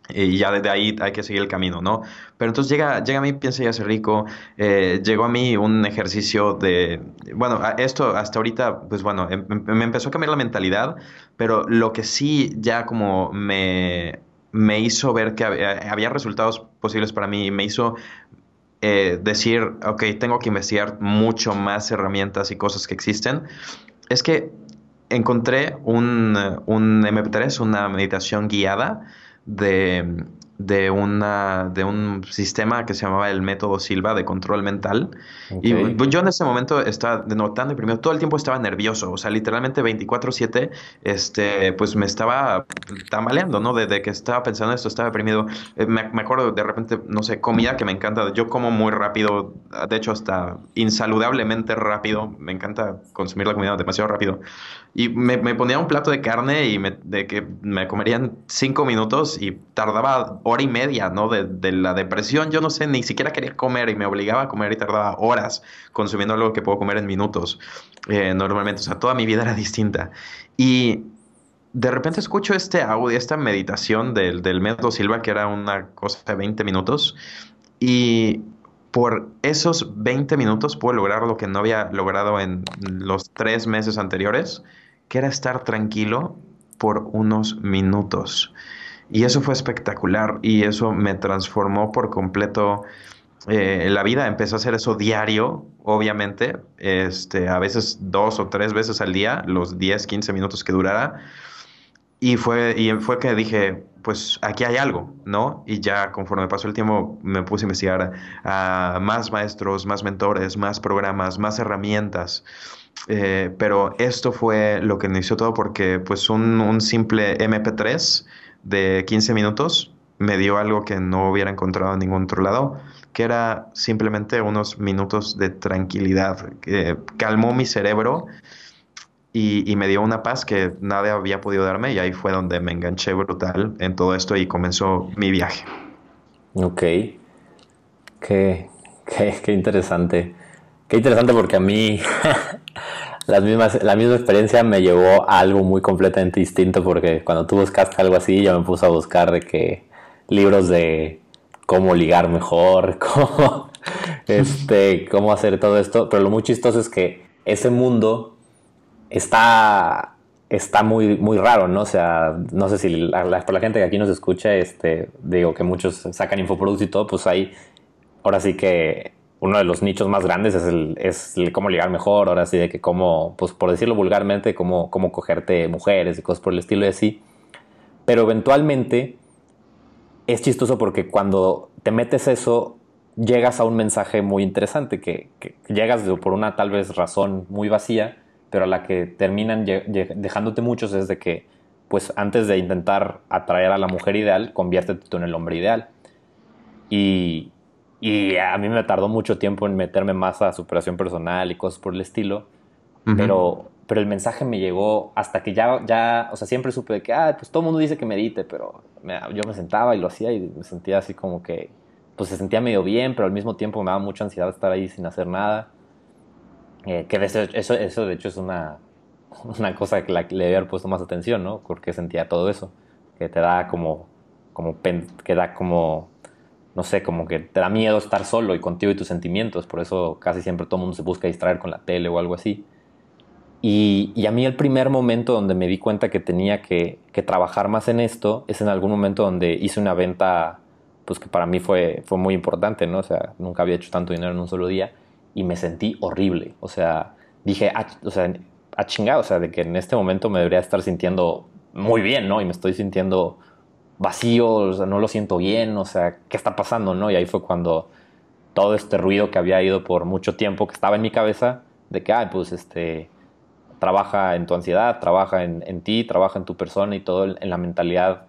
y ya desde ahí hay que seguir el camino, ¿no? Pero entonces llega, llega a mí, piensa ya ser rico, eh, llegó a mí un ejercicio de, bueno, esto hasta ahorita, pues bueno, em, em, me empezó a cambiar la mentalidad, pero lo que sí ya como me, me hizo ver que había, resultados posibles para mí, me hizo eh, decir, ok, tengo que investigar mucho más herramientas y cosas que existen, es que encontré un, un MP3, una meditación guiada, de, de, una, de un sistema que se llamaba el método Silva de control mental. Y yo en ese momento estaba notando primero todo el tiempo estaba nervioso, o sea, literalmente 24/7, este, pues me estaba tambaleando, ¿no? Desde que estaba pensando esto, estaba deprimido. Eh, me, me, acuerdo de repente, no sé, comida que me encanta, yo como muy rápido, de hecho hasta insaludablemente rápido, me encanta consumir la comida demasiado rápido. Y me, me ponía un plato de carne y me, de que me comerían cinco minutos y tardaba hora y media, ¿no? De, la depresión, yo no sé, ni siquiera quería comer y me obligaba a comer y tardaba horas consumiendo algo que puedo comer en minutos eh, normalmente. O sea, toda mi vida era distinta. Y de repente escucho este audio, esta meditación del, del método Silva, que era una cosa de 20 minutos. Y por esos 20 minutos puedo lograr lo que no había logrado en los tres meses anteriores, que era estar tranquilo por unos minutos. Y eso fue espectacular y eso me transformó por completo eh, la vida. Empecé a hacer eso diario, obviamente, este, a veces dos o tres veces al día, los 10, 15 minutos que durara. Y fue, y fue que dije, pues aquí hay algo, ¿no? Y ya conforme pasó el tiempo me puse a investigar a más maestros, más mentores, más programas, más herramientas. Eh, pero esto fue lo que inició todo porque pues un, un simple MP3 de 15 minutos me dio algo que no hubiera encontrado en ningún otro lado, que era simplemente unos minutos de tranquilidad, que calmó mi cerebro y, me dio una paz que nadie había podido darme y ahí fue donde me enganché brutal en todo esto y comenzó mi viaje. Ok, qué, qué interesante. Qué interesante porque a mí las mismas, la misma experiencia me llevó a algo muy completamente distinto porque cuando tú buscaste algo así, yo me puse a buscar de que libros de cómo ligar mejor, cómo, este, cómo hacer todo esto. Pero lo muy chistoso es que ese mundo está, está muy, muy raro, ¿no? O sea, no sé si la, la, la gente que aquí nos escucha, este, digo que muchos sacan infoproductos y todo, pues hay, ahora sí que uno de los nichos más grandes es el, es cómo ligar mejor, ahora sí, de que cómo, pues por decirlo vulgarmente, cómo, cómo cogerte mujeres y cosas por el estilo y así. Pero eventualmente es chistoso porque cuando te metes eso, llegas a un mensaje muy interesante, que, que llegas por una tal vez razón muy vacía, pero a la que terminan dejándote muchos es de que, pues antes de intentar atraer a la mujer ideal, conviértete tú en el hombre ideal. Y, y a mí me tardó mucho tiempo en meterme más a superación personal y cosas por el estilo. pero, pero el mensaje me llegó hasta que ya, ya, o sea, siempre supe de que, ah, pues todo el mundo dice que medite, pero yo me sentaba y lo hacía y me sentía así como que, pues se sentía medio bien, pero al mismo tiempo me daba mucha ansiedad estar ahí sin hacer nada. Eh, que eso, eso, eso, de hecho es una, una cosa que le había haber puesto más atención, ¿no? Porque sentía todo eso, que te da como, como, que da como no sé, como que te da miedo estar solo y contigo y tus sentimientos, por eso casi siempre todo el mundo se busca distraer con la tele o algo así. Y, y a mí el primer momento donde me di cuenta que tenía que, que, trabajar más en esto es en algún momento donde hice una venta, pues que para mí fue, fue muy importante, ¿no? O sea, nunca había hecho tanto dinero en un solo día y me sentí horrible. O sea, dije, ah, o sea, a chingado, o sea, de que en este momento me debería estar sintiendo muy bien, ¿no? Y me estoy sintiendo vacío, no lo siento bien, o sea, ¿qué está pasando, no? Y ahí fue cuando todo este ruido que había ido por mucho tiempo, que estaba en mi cabeza, de que, ay, pues, este, trabaja en tu ansiedad, trabaja en, ti, trabaja en tu persona y todo en la mentalidad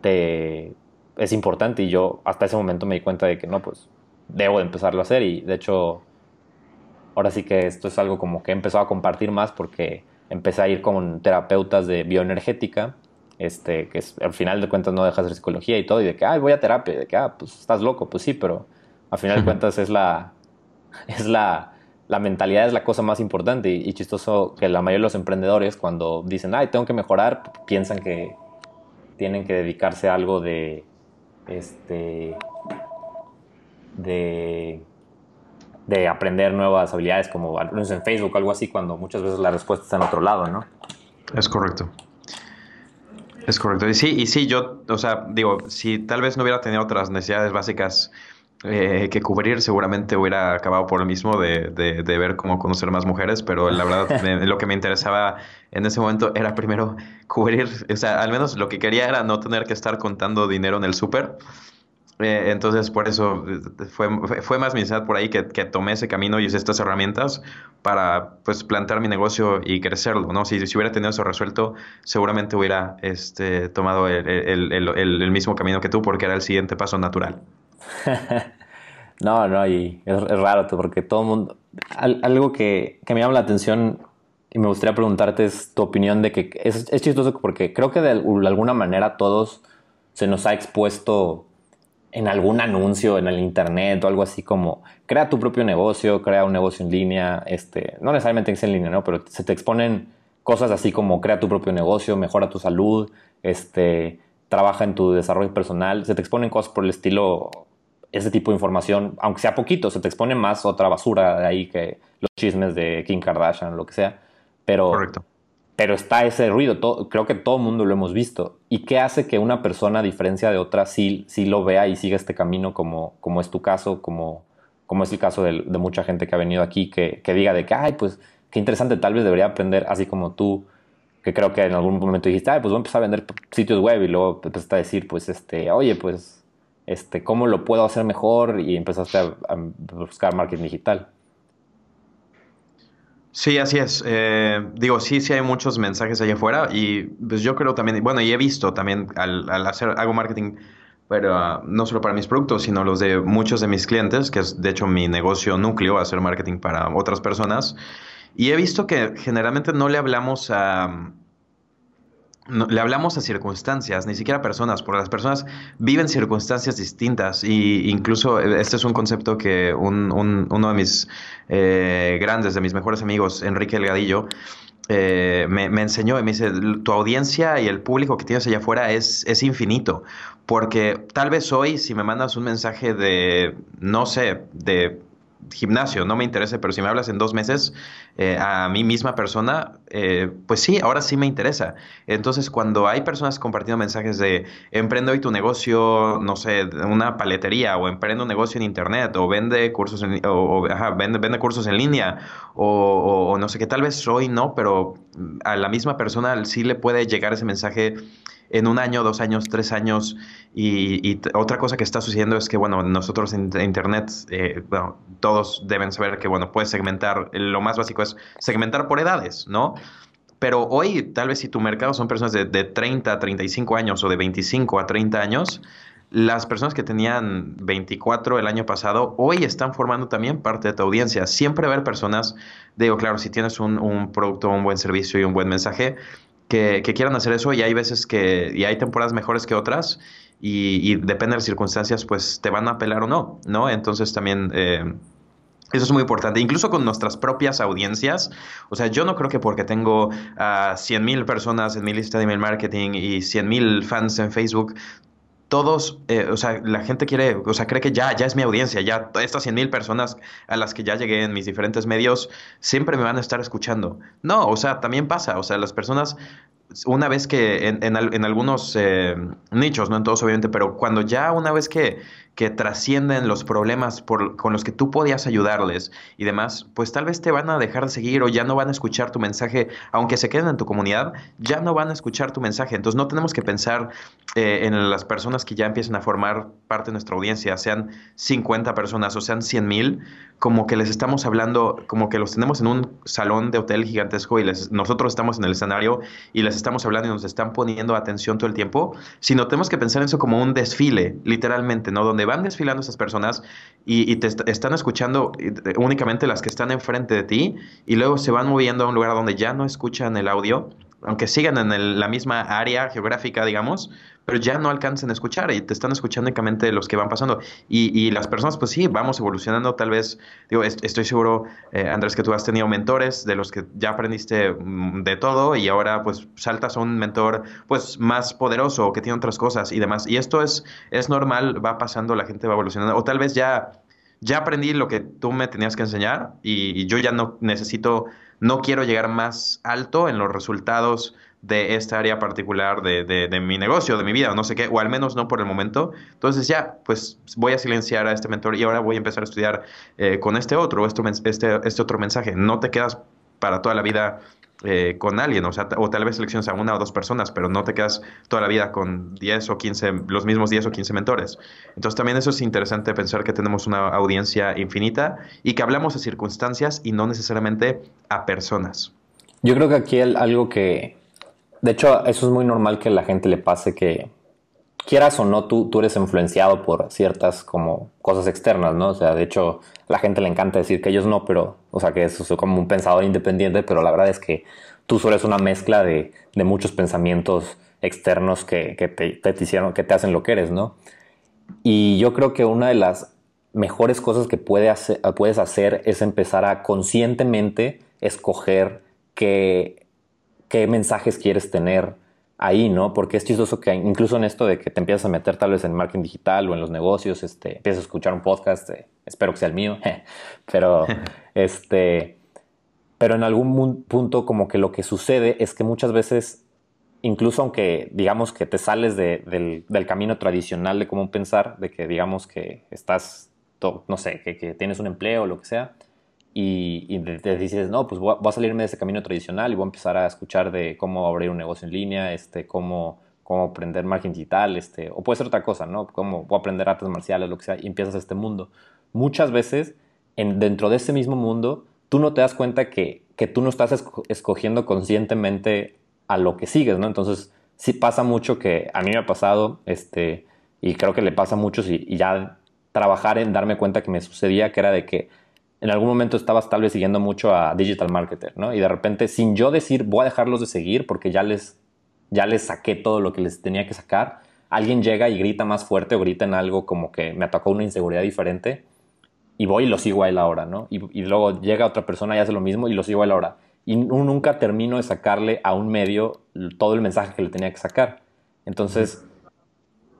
te, es importante. Y yo hasta ese momento me di cuenta de que no, pues, debo de empezarlo a hacer y de hecho, ahora sí que esto es algo como que he empezado a compartir más porque empecé a ir con terapeutas de bioenergética este, que al final de cuentas no dejas de psicología y todo, y de que, ay, voy a terapia, de que, ah, pues estás loco, pues sí, pero al final de cuentas es la, es la, la mentalidad es la cosa más importante y, chistoso que la mayoría de los emprendedores cuando dicen, ay, tengo que mejorar, piensan que tienen que dedicarse a algo de, este, de, de aprender nuevas habilidades como en Facebook o algo así, cuando muchas veces la respuesta está en otro lado, ¿no? Es correcto. Es correcto. Y sí, y sí, yo, o sea, digo, si tal vez no hubiera tenido otras necesidades básicas eh, que cubrir, seguramente hubiera acabado por lo mismo de, de, de, ver cómo conocer más mujeres, pero la verdad lo que me interesaba en ese momento era primero cubrir, o sea, al menos lo que quería era no tener que estar contando dinero en el súper. Eh, entonces, por eso eh, fue, fue más mi necesidad por ahí que, que, tomé ese camino y usé estas herramientas para pues plantear mi negocio y crecerlo, ¿no? Si, si hubiera tenido eso resuelto, seguramente hubiera este, tomado el, el, el, el, mismo camino que tú porque era el siguiente paso natural. no, no, y es, es raro porque todo el mundo... algo que, que, me llama la atención y me gustaría preguntarte es tu opinión de que es, es chistoso porque creo que de alguna manera todos se nos ha expuesto en algún anuncio en el internet o algo así como crea tu propio negocio, crea un negocio en línea, este, no necesariamente en línea, ¿no? Pero se te exponen cosas así como crea tu propio negocio, mejora tu salud, este, trabaja en tu desarrollo personal, se te exponen cosas por el estilo, ese tipo de información, aunque sea poquito, se te expone más otra basura de ahí que los chismes de Kim Kardashian, lo que sea. Pero, Correcto pero está ese ruido, creo que todo el mundo lo hemos visto. ¿Y qué hace que una persona, a diferencia de otra, sí, sí lo vea y siga este camino como, como es tu caso, como, como es el caso de, mucha gente que ha venido aquí, que, que, diga de que, ay, pues qué interesante, tal vez debería aprender, así como tú, que creo que en algún momento dijiste, ay, pues voy a empezar a vender sitios web y luego empezaste a decir, pues, este, oye, pues, este, ¿cómo lo puedo hacer mejor? Y empezaste a buscar marketing digital. Sí, así es. Eh, digo, sí, sí hay muchos mensajes allá afuera y pues yo creo también, bueno, y he visto también al, hacer, hago marketing, pero ah, no solo para mis productos, sino los de muchos de mis clientes, que es de hecho mi negocio núcleo, hacer marketing para otras personas. Y he visto que generalmente no le hablamos a le hablamos a circunstancias, ni siquiera a personas, porque las personas viven circunstancias distintas y incluso eh, este es un concepto que uno de mis eh, grandes, de mis mejores amigos, Enrique Elgadillo, eh, me, enseñó y me dice, tu audiencia y el público que tienes allá afuera es, es infinito, porque tal vez hoy si me mandas un mensaje de, no sé, de gimnasio no me interese, pero si me hablas en dos meses eh, a mí misma persona, eh, pues sí, ahora sí me interesa. Entonces, cuando hay personas compartiendo mensajes de emprende hoy tu negocio, no sé, una paletería, o emprende un negocio en internet, o vende cursos en, o, vende, vende, cursos en línea, o, o no sé qué, tal vez hoy no, pero a la misma persona sí le puede llegar ese mensaje en un año, dos años, tres años. Y, otra cosa que está sucediendo es que, bueno, nosotros en Internet, eh, todos deben saber que, bueno, puedes segmentar, lo más básico es segmentar por edades, ¿no? Pero hoy, tal vez si tu mercado son personas de, de 30 a 35 años o de 25 a 30 años, las personas que tenían 24 el año pasado, hoy están formando también parte de tu audiencia. Siempre va personas, digo, claro, si tienes un, un producto, un buen servicio y un buen mensaje, que, quieran hacer eso y hay veces que, y hay temporadas mejores que otras y, depende de las circunstancias, pues te van a apelar o no, ¿no? Entonces también... Eh, eso es muy importante, incluso con nuestras propias audiencias. O sea, yo no creo que porque tengo a 100 mil personas en mi lista de email marketing y 100 mil fans en Facebook, todos, eh, o sea, la gente quiere, o sea, cree que ya, ya es mi audiencia, ya estas 100 mil personas a las que ya llegué en mis diferentes medios, siempre me van a estar escuchando. No, o sea, también pasa, o sea, las personas una vez que en, en, algunos eh, nichos, no en todos obviamente, pero cuando ya una vez que, que trascienden los problemas por, con los que tú podías ayudarles y demás, pues tal vez te van a dejar de seguir o ya no van a escuchar tu mensaje, aunque se queden en tu comunidad, ya no van a escuchar tu mensaje. Entonces no tenemos que pensar eh, en las personas que ya empiezan a formar parte de nuestra audiencia, sean 50 personas o sean 100 mil, como que les estamos hablando, como que los tenemos en un salón de hotel gigantesco y nosotros estamos en el escenario y les estamos hablando y nos están poniendo atención todo el tiempo, sino tenemos que pensar en eso como un desfile, literalmente, ¿no? Donde van desfilando estas personas y, te están escuchando únicamente las que están enfrente de ti y luego se van moviendo a un lugar donde ya no escuchan el audio, aunque sigan en la misma área geográfica, digamos, pero ya no alcanzan a escuchar y te están escuchando únicamente los que van pasando. Y, y las personas, pues sí, vamos evolucionando, tal vez, digo, estoy seguro, eh, Andrés, que tú has tenido mentores de los que ya aprendiste mm, de todo y ahora pues saltas a un mentor pues más poderoso que tiene otras cosas y demás. Y esto es, es normal, va pasando, la gente va evolucionando. O tal vez ya, ya aprendí lo que tú me tenías que enseñar y, y yo ya no necesito, no quiero llegar más alto en los resultados de esta área particular de, de, mi negocio, de mi vida, o no sé qué, o al menos no por el momento. Entonces ya, pues voy a silenciar a este mentor y ahora voy a empezar a estudiar eh, con este otro, este, este, este otro mensaje. No te quedas para toda la vida eh, con alguien, o sea, o tal vez selecciones a una o dos personas, pero no te quedas toda la vida con 10 o 15, los mismos 10 o 15 mentores. Entonces también eso es interesante pensar que tenemos una audiencia infinita y que hablamos a circunstancias y no necesariamente a personas. Yo creo que aquí algo que, de hecho, eso es muy normal que la gente le pase que, quieras o no, tú, tú eres influenciado por ciertas como cosas externas, ¿no? O sea, de hecho, a la gente le encanta decir que ellos no, pero, o sea, que eso es como un pensador independiente, pero la verdad es que tú solo eres una mezcla de, de muchos pensamientos externos que, que te, hicieron, que te hacen lo que eres, ¿no? Y yo creo que una de las mejores cosas que puedes hacer es empezar a conscientemente escoger que qué mensajes quieres tener ahí, ¿no? Porque es chistoso que incluso en esto de que te empiezas a meter tal vez en marketing digital o en los negocios, este, empiezas a escuchar un podcast, eh, espero que sea el mío, pero este, pero en algún punto como que lo que sucede es que muchas veces, incluso aunque digamos que te sales del, camino tradicional de cómo pensar, de que digamos que estás, no sé, que, que tienes un empleo o lo que sea, y, te dices, no, pues voy a, salirme de ese camino tradicional y voy a empezar a escuchar de cómo abrir un negocio en línea, este, cómo, cómo aprender marketing digital, este, o puede ser otra cosa, ¿no? Cómo voy a aprender artes marciales, lo que sea, y empiezas este mundo. Muchas veces, en, dentro de ese mismo mundo, tú no te das cuenta que, que tú no estás escogiendo conscientemente a lo que sigues, ¿no? Entonces, sí pasa mucho que a mí me ha pasado, este, y creo que le pasa a muchos, y, y ya trabajar en darme cuenta que me sucedía, que era de que en algún momento estabas tal vez siguiendo mucho a digital marketer, ¿no? Y de repente, sin yo decir, voy a dejarlos de seguir porque ya les, ya les saqué todo lo que les tenía que sacar, alguien llega y grita más fuerte o grita en algo como que me atacó una inseguridad diferente y voy y lo sigo a él ahora, ¿no? Y, luego llega otra persona y hace lo mismo y lo sigo a él ahora. Y nunca termino de sacarle a un medio todo el mensaje que le tenía que sacar. Entonces,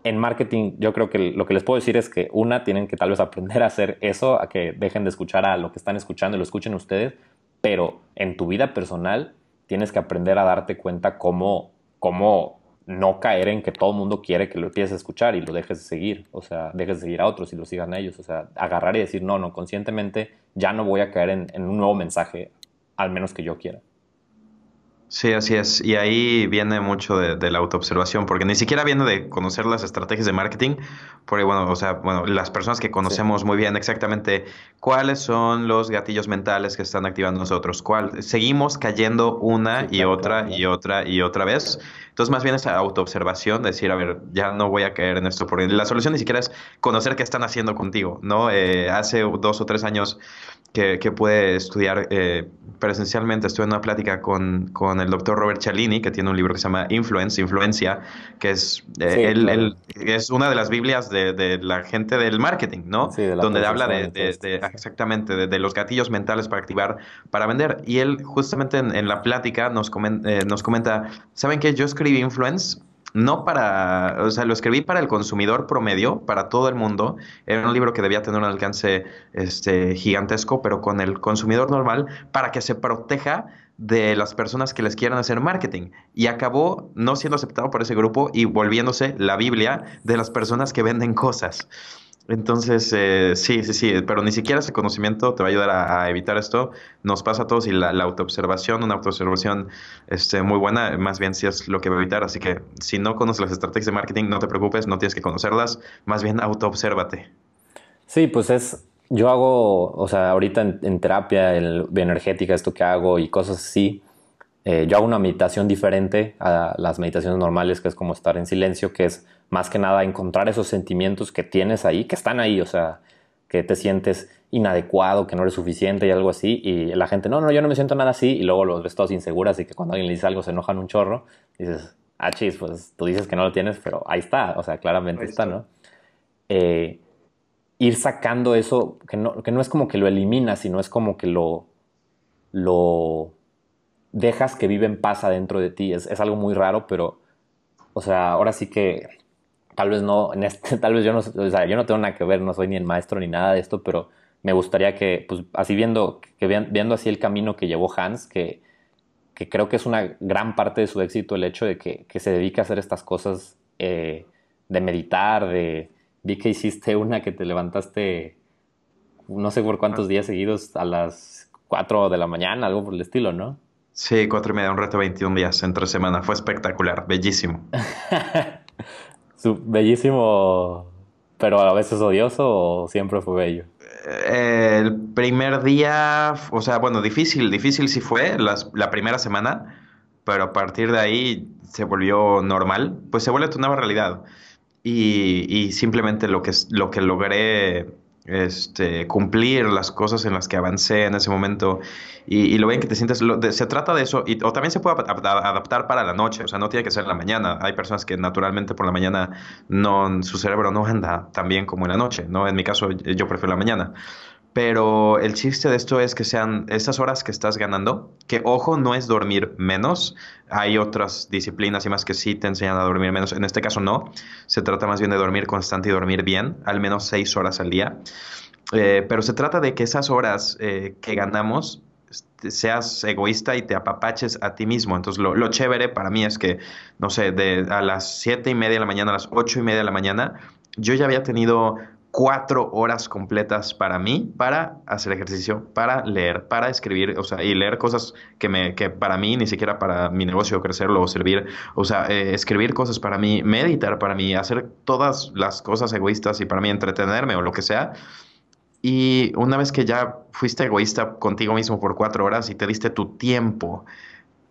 en marketing yo creo que lo que les puedo decir es que una, tienen que tal vez aprender a hacer eso, a que dejen de escuchar a lo que están escuchando y lo escuchen ustedes, pero en tu vida personal tienes que aprender a darte cuenta cómo, cómo no caer en que todo el mundo quiere que lo empieces a escuchar y lo dejes de seguir, o sea, dejes de seguir a otros y lo sigan a ellos, o sea, agarrar y decir, no, no, conscientemente ya no voy a caer en un nuevo mensaje, al menos que yo quiera. Sí, así es. Y ahí viene mucho de, la autoobservación, porque ni siquiera viene de conocer las estrategias de marketing, porque bueno, o sea, bueno, las personas que conocemos muy bien exactamente cuáles son los gatillos mentales que están activando nosotros, cuál, seguimos cayendo una y otra y otra y otra vez. Entonces, más bien esa autoobservación, decir, a ver, ya no voy a caer en esto, porque la solución ni siquiera es conocer qué están haciendo contigo, ¿no? Eh, hace dos o tres años que, que pude estudiar eh, presencialmente, estuve en una plática con, con, el doctor Robert Cialini, que tiene un libro que se llama Influence, Influencia, que es, eh, él, es una de las Biblias de, de, la gente del marketing, ¿no? Sí, de Donde habla de, de, exactamente de, los gatillos mentales para activar, para vender. Y él justamente en, en la plática nos, eh, nos comenta, ¿saben qué? Yo escribí Influence no para, o sea, lo escribí para el consumidor promedio, para todo el mundo. Era un libro que debía tener un alcance este, gigantesco, pero con el consumidor normal, para que se proteja de las personas que les quieran hacer marketing. Y acabó no siendo aceptado por ese grupo y volviéndose la Biblia de las personas que venden cosas. Entonces, eh, sí, sí, sí, pero ni siquiera ese conocimiento te va a ayudar a, evitar esto. Nos pasa a todos y la, autoobservación, una autoobservación este, muy buena, más bien sí es lo que va a evitar. Así que si no conoces las estrategias de marketing, no te preocupes, no tienes que conocerlas, más bien autoobsérvate. Sí, pues es, yo hago, o sea, ahorita en, terapia, en bioenergética, esto que hago y cosas así, eh, yo hago una meditación diferente a las meditaciones normales, que es como estar en silencio, que es más que nada encontrar esos sentimientos que tienes ahí, que están ahí, o sea, que te sientes inadecuado, que no eres suficiente y algo así, y la gente, no, no, yo no me siento nada así, y luego los ves todos inseguras y que cuando alguien le dice algo se enojan un chorro, dices, ah, chis, pues tú dices que no lo tienes, pero ahí está, o sea, claramente está. ¿no? Eh, ir sacando eso, que no, que no es como que lo eliminas, sino es como que lo, lo dejas que vive en paz adentro de ti. Es, algo muy raro, pero, o sea, ahora sí que tal vez no, en este, tal vez yo no, o sea, yo no tengo nada que ver, no soy ni el maestro ni nada de esto, pero me gustaría que, pues, así viendo, que viendo así el camino que llevó Hans, que, que creo que es una gran parte de su éxito el hecho de que, se dedique a hacer estas cosas eh, de meditar, de, vi que hiciste una que te levantaste no sé por cuántos días seguidos a las 4 de la mañana, algo por el estilo, ¿no? Sí, cuatro y media, un reto 21 días entre semana. Fue espectacular, bellísimo. bellísimo, pero a veces odioso o siempre fue bello. Eh, el primer día, o sea, bueno, difícil, difícil sí fue la primera semana, pero a partir de ahí se volvió normal, pues se vuelve tu nueva realidad. Y, y simplemente lo que, lo que logré este, cumplir las cosas en las que avancé en ese momento y, lo ven que te sientes, se trata de eso, y, o también se puede adaptar para la noche, o sea, no tiene que ser la mañana, hay personas que naturalmente por la mañana no, su cerebro no anda tan bien como en la noche, ¿no? En mi caso yo prefiero la mañana. Pero el chiste de esto es que sean esas horas que estás ganando, que ojo, no es dormir menos. Hay otras disciplinas y más que sí te enseñan a dormir menos. En este caso no. Se trata más bien de dormir constante y dormir bien, al menos seis horas al día. Eh, pero se trata de que esas horas eh, que ganamos este, seas egoísta y te apapaches a ti mismo. Entonces, lo, lo, chévere para mí es que, no sé, de a las siete y media de la mañana a las ocho y media de la mañana, yo ya había tenido cuatro horas completas para mí, para hacer ejercicio, para leer, para escribir, o sea, y leer cosas que, me, que para mí, ni siquiera para mi negocio crecerlo o servir, o sea, eh, escribir cosas para mí, meditar para mí, hacer todas las cosas egoístas y para mí entretenerme o lo que sea. Y una vez que ya fuiste egoísta contigo mismo por cuatro horas y te diste tu tiempo,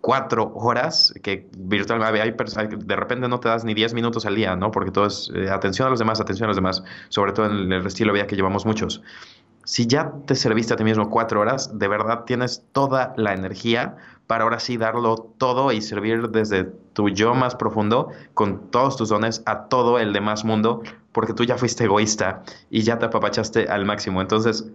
cuatro horas, que virtualmente hay, de repente no te das ni diez minutos al día, ¿no? Porque todo es eh, atención a los demás, atención a los demás, sobre todo en el estilo de vida que llevamos muchos. Si ya te serviste a ti mismo cuatro horas, de verdad tienes toda la energía para ahora sí darlo todo y servir desde tu yo más profundo, con todos tus dones, a todo el demás mundo, porque tú ya fuiste egoísta y ya te apapachaste al máximo. Entonces,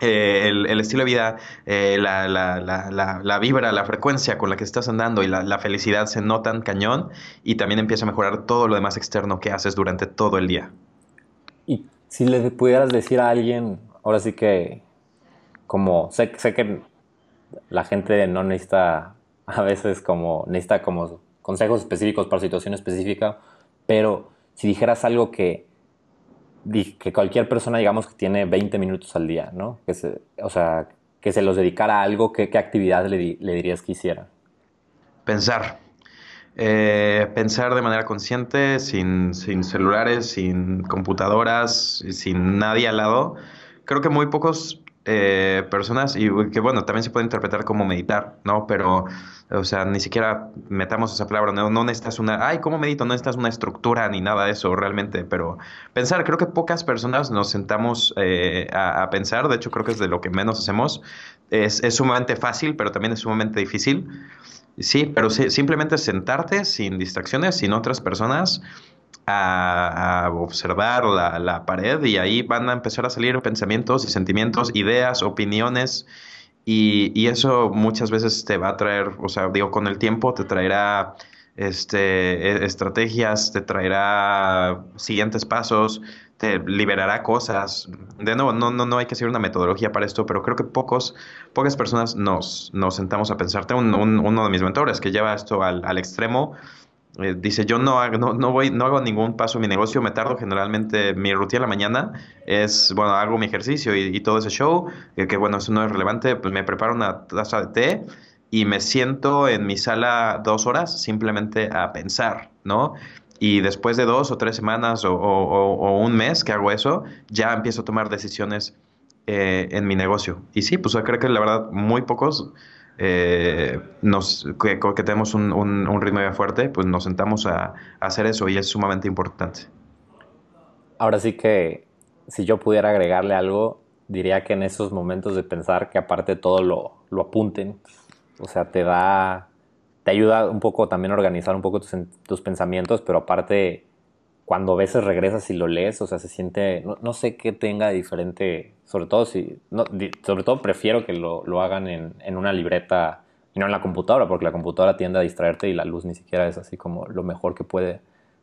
eh, el, estilo de vida, eh, la, la, la, la, vibra, la frecuencia con la que estás andando y la, felicidad se notan cañón y también empieza a mejorar todo lo demás externo que haces durante todo el día. Y si le pudieras decir a alguien, ahora sí que, como, sé, sé que la gente no necesita, a veces como, necesita como consejos específicos para situación específica, pero si dijeras algo que que cualquier persona, digamos, que tiene 20 minutos al día, ¿no? Que se, o sea, que se los dedicara a algo, ¿qué, qué actividad le, dirías que hiciera? Pensar. Eh, pensar de manera consciente, sin, sin, celulares, sin computadoras, sin nadie al lado. Creo que muy pocos eh, personas, y que bueno, también se puede interpretar como meditar, ¿no? Pero o sea, ni siquiera metamos esa palabra, no, no necesitas una, ay, ¿cómo medito? No necesitas una estructura ni nada de eso realmente, pero pensar, creo que pocas personas nos sentamos eh, a, pensar, de hecho creo que es de lo que menos hacemos, es, sumamente fácil, pero también es sumamente difícil. Sí, pero simplemente sentarte sin distracciones, sin otras personas, a, observar la, la, pared y ahí van a empezar a salir pensamientos y sentimientos, ideas, opiniones y, eso muchas veces te va a traer, o sea, digo, con el tiempo te traerá este, e, estrategias, te traerá siguientes pasos, te liberará cosas. De nuevo, no, no, no hay que hacer una metodología para esto, pero creo que pocos, pocas personas nos, nos sentamos a pensar. Tengo uno de mis mentores que lleva esto al, al extremo eh, dice, yo no, hago, no, no, voy, no hago ningún paso en mi negocio, me tardo generalmente, mi rutina la mañana es, bueno, hago mi ejercicio y, todo ese show, que bueno, eso no es relevante, pues me preparo una taza de té y me siento en mi sala dos horas simplemente a pensar, ¿no? Y después de dos o tres semanas o, un mes que hago eso, ya empiezo a tomar decisiones eh, en mi negocio. Y sí, pues creo que la verdad muy pocos eh, nos, que, tenemos un, un, ritmo ya fuerte, pues nos sentamos a, hacer eso y es sumamente importante. Ahora sí que si yo pudiera agregarle algo, diría que en esos momentos de pensar que aparte todo lo, lo apunten, o sea, te da, te ayuda un poco también a organizar un poco tus, tus pensamientos, pero aparte cuando a veces regresas y lo lees, o sea, se siente, no, no sé qué tenga diferente sobre todo si, no, sobre todo prefiero que lo, lo hagan en, en, una libreta y no en la computadora, porque la computadora tiende a distraerte y la luz ni siquiera es así como lo mejor que puede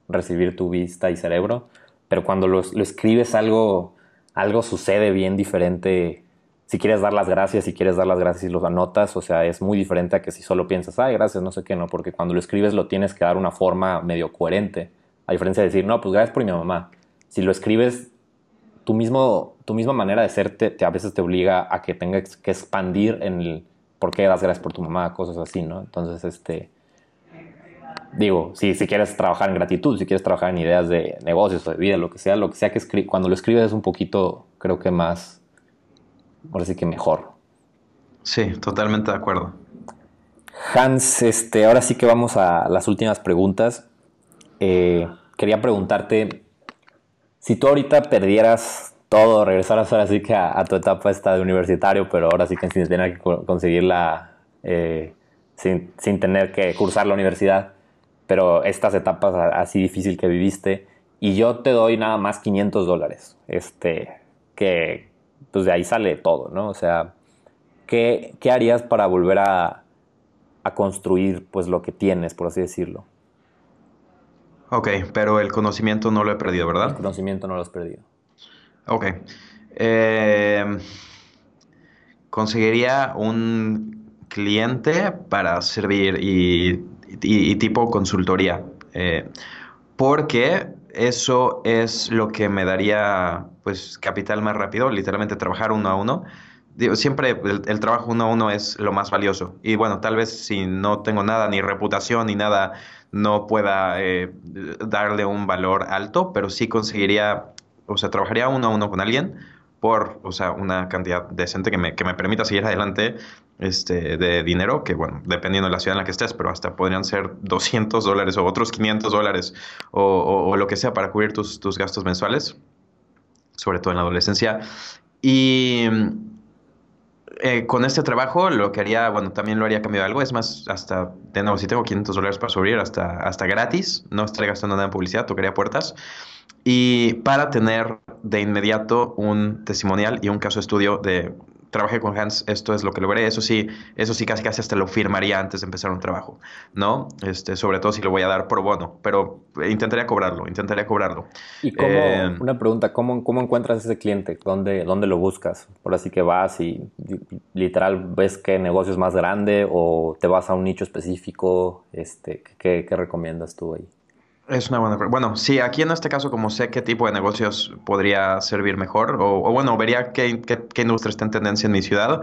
recibir tu vista y cerebro. Pero cuando lo, escribes algo, algo sucede bien diferente. Si quieres dar las gracias, si quieres dar las gracias y los anotas, o sea, es muy diferente a que si solo piensas, ay, gracias, no sé qué, no, porque cuando lo escribes lo tienes que dar una forma medio coherente. A diferencia de decir, no, pues gracias por mi mamá. Si lo escribes tu, mismo, tu misma manera de ser te, a veces te obliga a que tengas que expandir en el por qué das gracias por tu mamá, cosas así, ¿no? Entonces, este, digo, si, si quieres trabajar en gratitud, si quieres trabajar en ideas de negocios o de vida, lo que sea, lo que sea que escribes, cuando lo escribes es un poquito, creo que más, ahora sí que mejor. Sí, totalmente de acuerdo. Hans, este, ahora sí que vamos a las últimas preguntas. Eh, quería preguntarte, si tú ahorita perdieras todo, regresaras ahora sí que a, tu etapa esta de universitario, pero ahora sí que sin tener que conseguirla, eh, sin, sin, tener que cursar la universidad, pero estas etapas así difícil que viviste, y yo te doy nada más 500 dólares, este, que pues de ahí sale todo, ¿no? O sea, ¿qué, qué harías para volver a, a construir pues lo que tienes, por así decirlo? Ok, pero el conocimiento no lo he perdido, ¿verdad? El conocimiento no lo has perdido. Ok. Eh, conseguiría un cliente para servir y, tipo consultoría. Eh, porque eso es lo que me daría pues capital más rápido, literalmente trabajar uno a uno. siempre el, el, trabajo uno a uno es lo más valioso. Y bueno, tal vez si no tengo nada, ni reputación, ni nada no pueda eh, darle un valor alto, pero sí conseguiría, o sea, trabajaría uno a uno con alguien por, o sea, una cantidad decente que me, que me permita seguir adelante este, de dinero, que bueno, dependiendo de la ciudad en la que estés, pero hasta podrían ser 200 dólares o otros 500 dólares o, o, lo que sea para cubrir tus, tus gastos mensuales, sobre todo en la adolescencia. Y eh, con este trabajo lo que haría, bueno, también lo haría cambio de algo. Es más, hasta, de nuevo, si tengo 500 dólares para subir, hasta, hasta gratis. No estoy gastando nada en publicidad, tocaría puertas. Y para tener de inmediato un testimonial y un caso estudio de trabajé con Hans, esto es lo que logré, eso sí, eso sí casi casi hasta lo firmaría antes de empezar un trabajo, ¿no? Este, sobre todo si lo voy a dar por bono, pero intentaría cobrarlo, intentaría cobrarlo. Y cómo, eh, una pregunta, ¿cómo, ¿cómo encuentras ese cliente? ¿Dónde, ¿Dónde lo buscas? Por así que vas y literal ves qué negocio es más grande o te vas a un nicho específico, este, ¿qué, qué recomiendas tú ahí? Es una buena pregunta. Bueno, sí, aquí en este caso, como sé qué tipo de negocios podría servir mejor, o, bueno, vería qué, qué, industria está en tendencia en mi ciudad.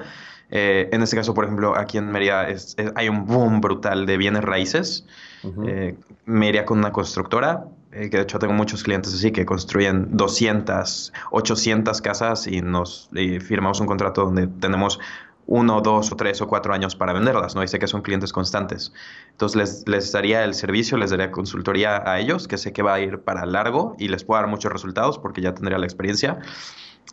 Eh, en este caso, por ejemplo, aquí en Mérida hay un boom brutal de bienes raíces. Eh, me iría con una constructora, eh, que de hecho tengo muchos clientes así que construyen 200, 800 casas y nos firmamos un contrato donde tenemos uno, dos o tres o cuatro años para venderlas, ¿no? Y sé que son clientes constantes. Entonces les, les daría el servicio, les daría consultoría a ellos, que sé que va a ir para largo y les puedo dar muchos resultados porque ya tendría la experiencia.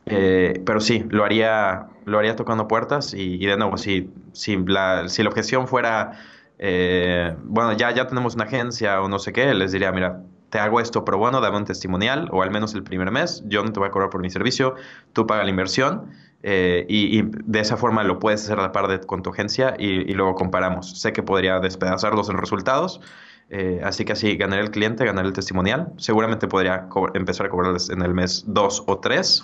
Eh, pero sí, lo haría, lo haría tocando puertas y, de nuevo, si, si, la, si la objeción fuera, eh, bueno, ya, ya tenemos una agencia o no sé qué, les diría, mira, te hago esto, pero bueno, dame un testimonial o al menos el primer mes, yo no te voy a cobrar por mi servicio, tú paga la inversión eh, y, de esa forma lo puedes hacer a la par de, con tu agencia y, luego comparamos. Sé que podría despedazarlos en resultados, eh, así que así ganaré el cliente, ganaré el testimonial. Seguramente podría empezar a cobrarles en el mes 2 o 3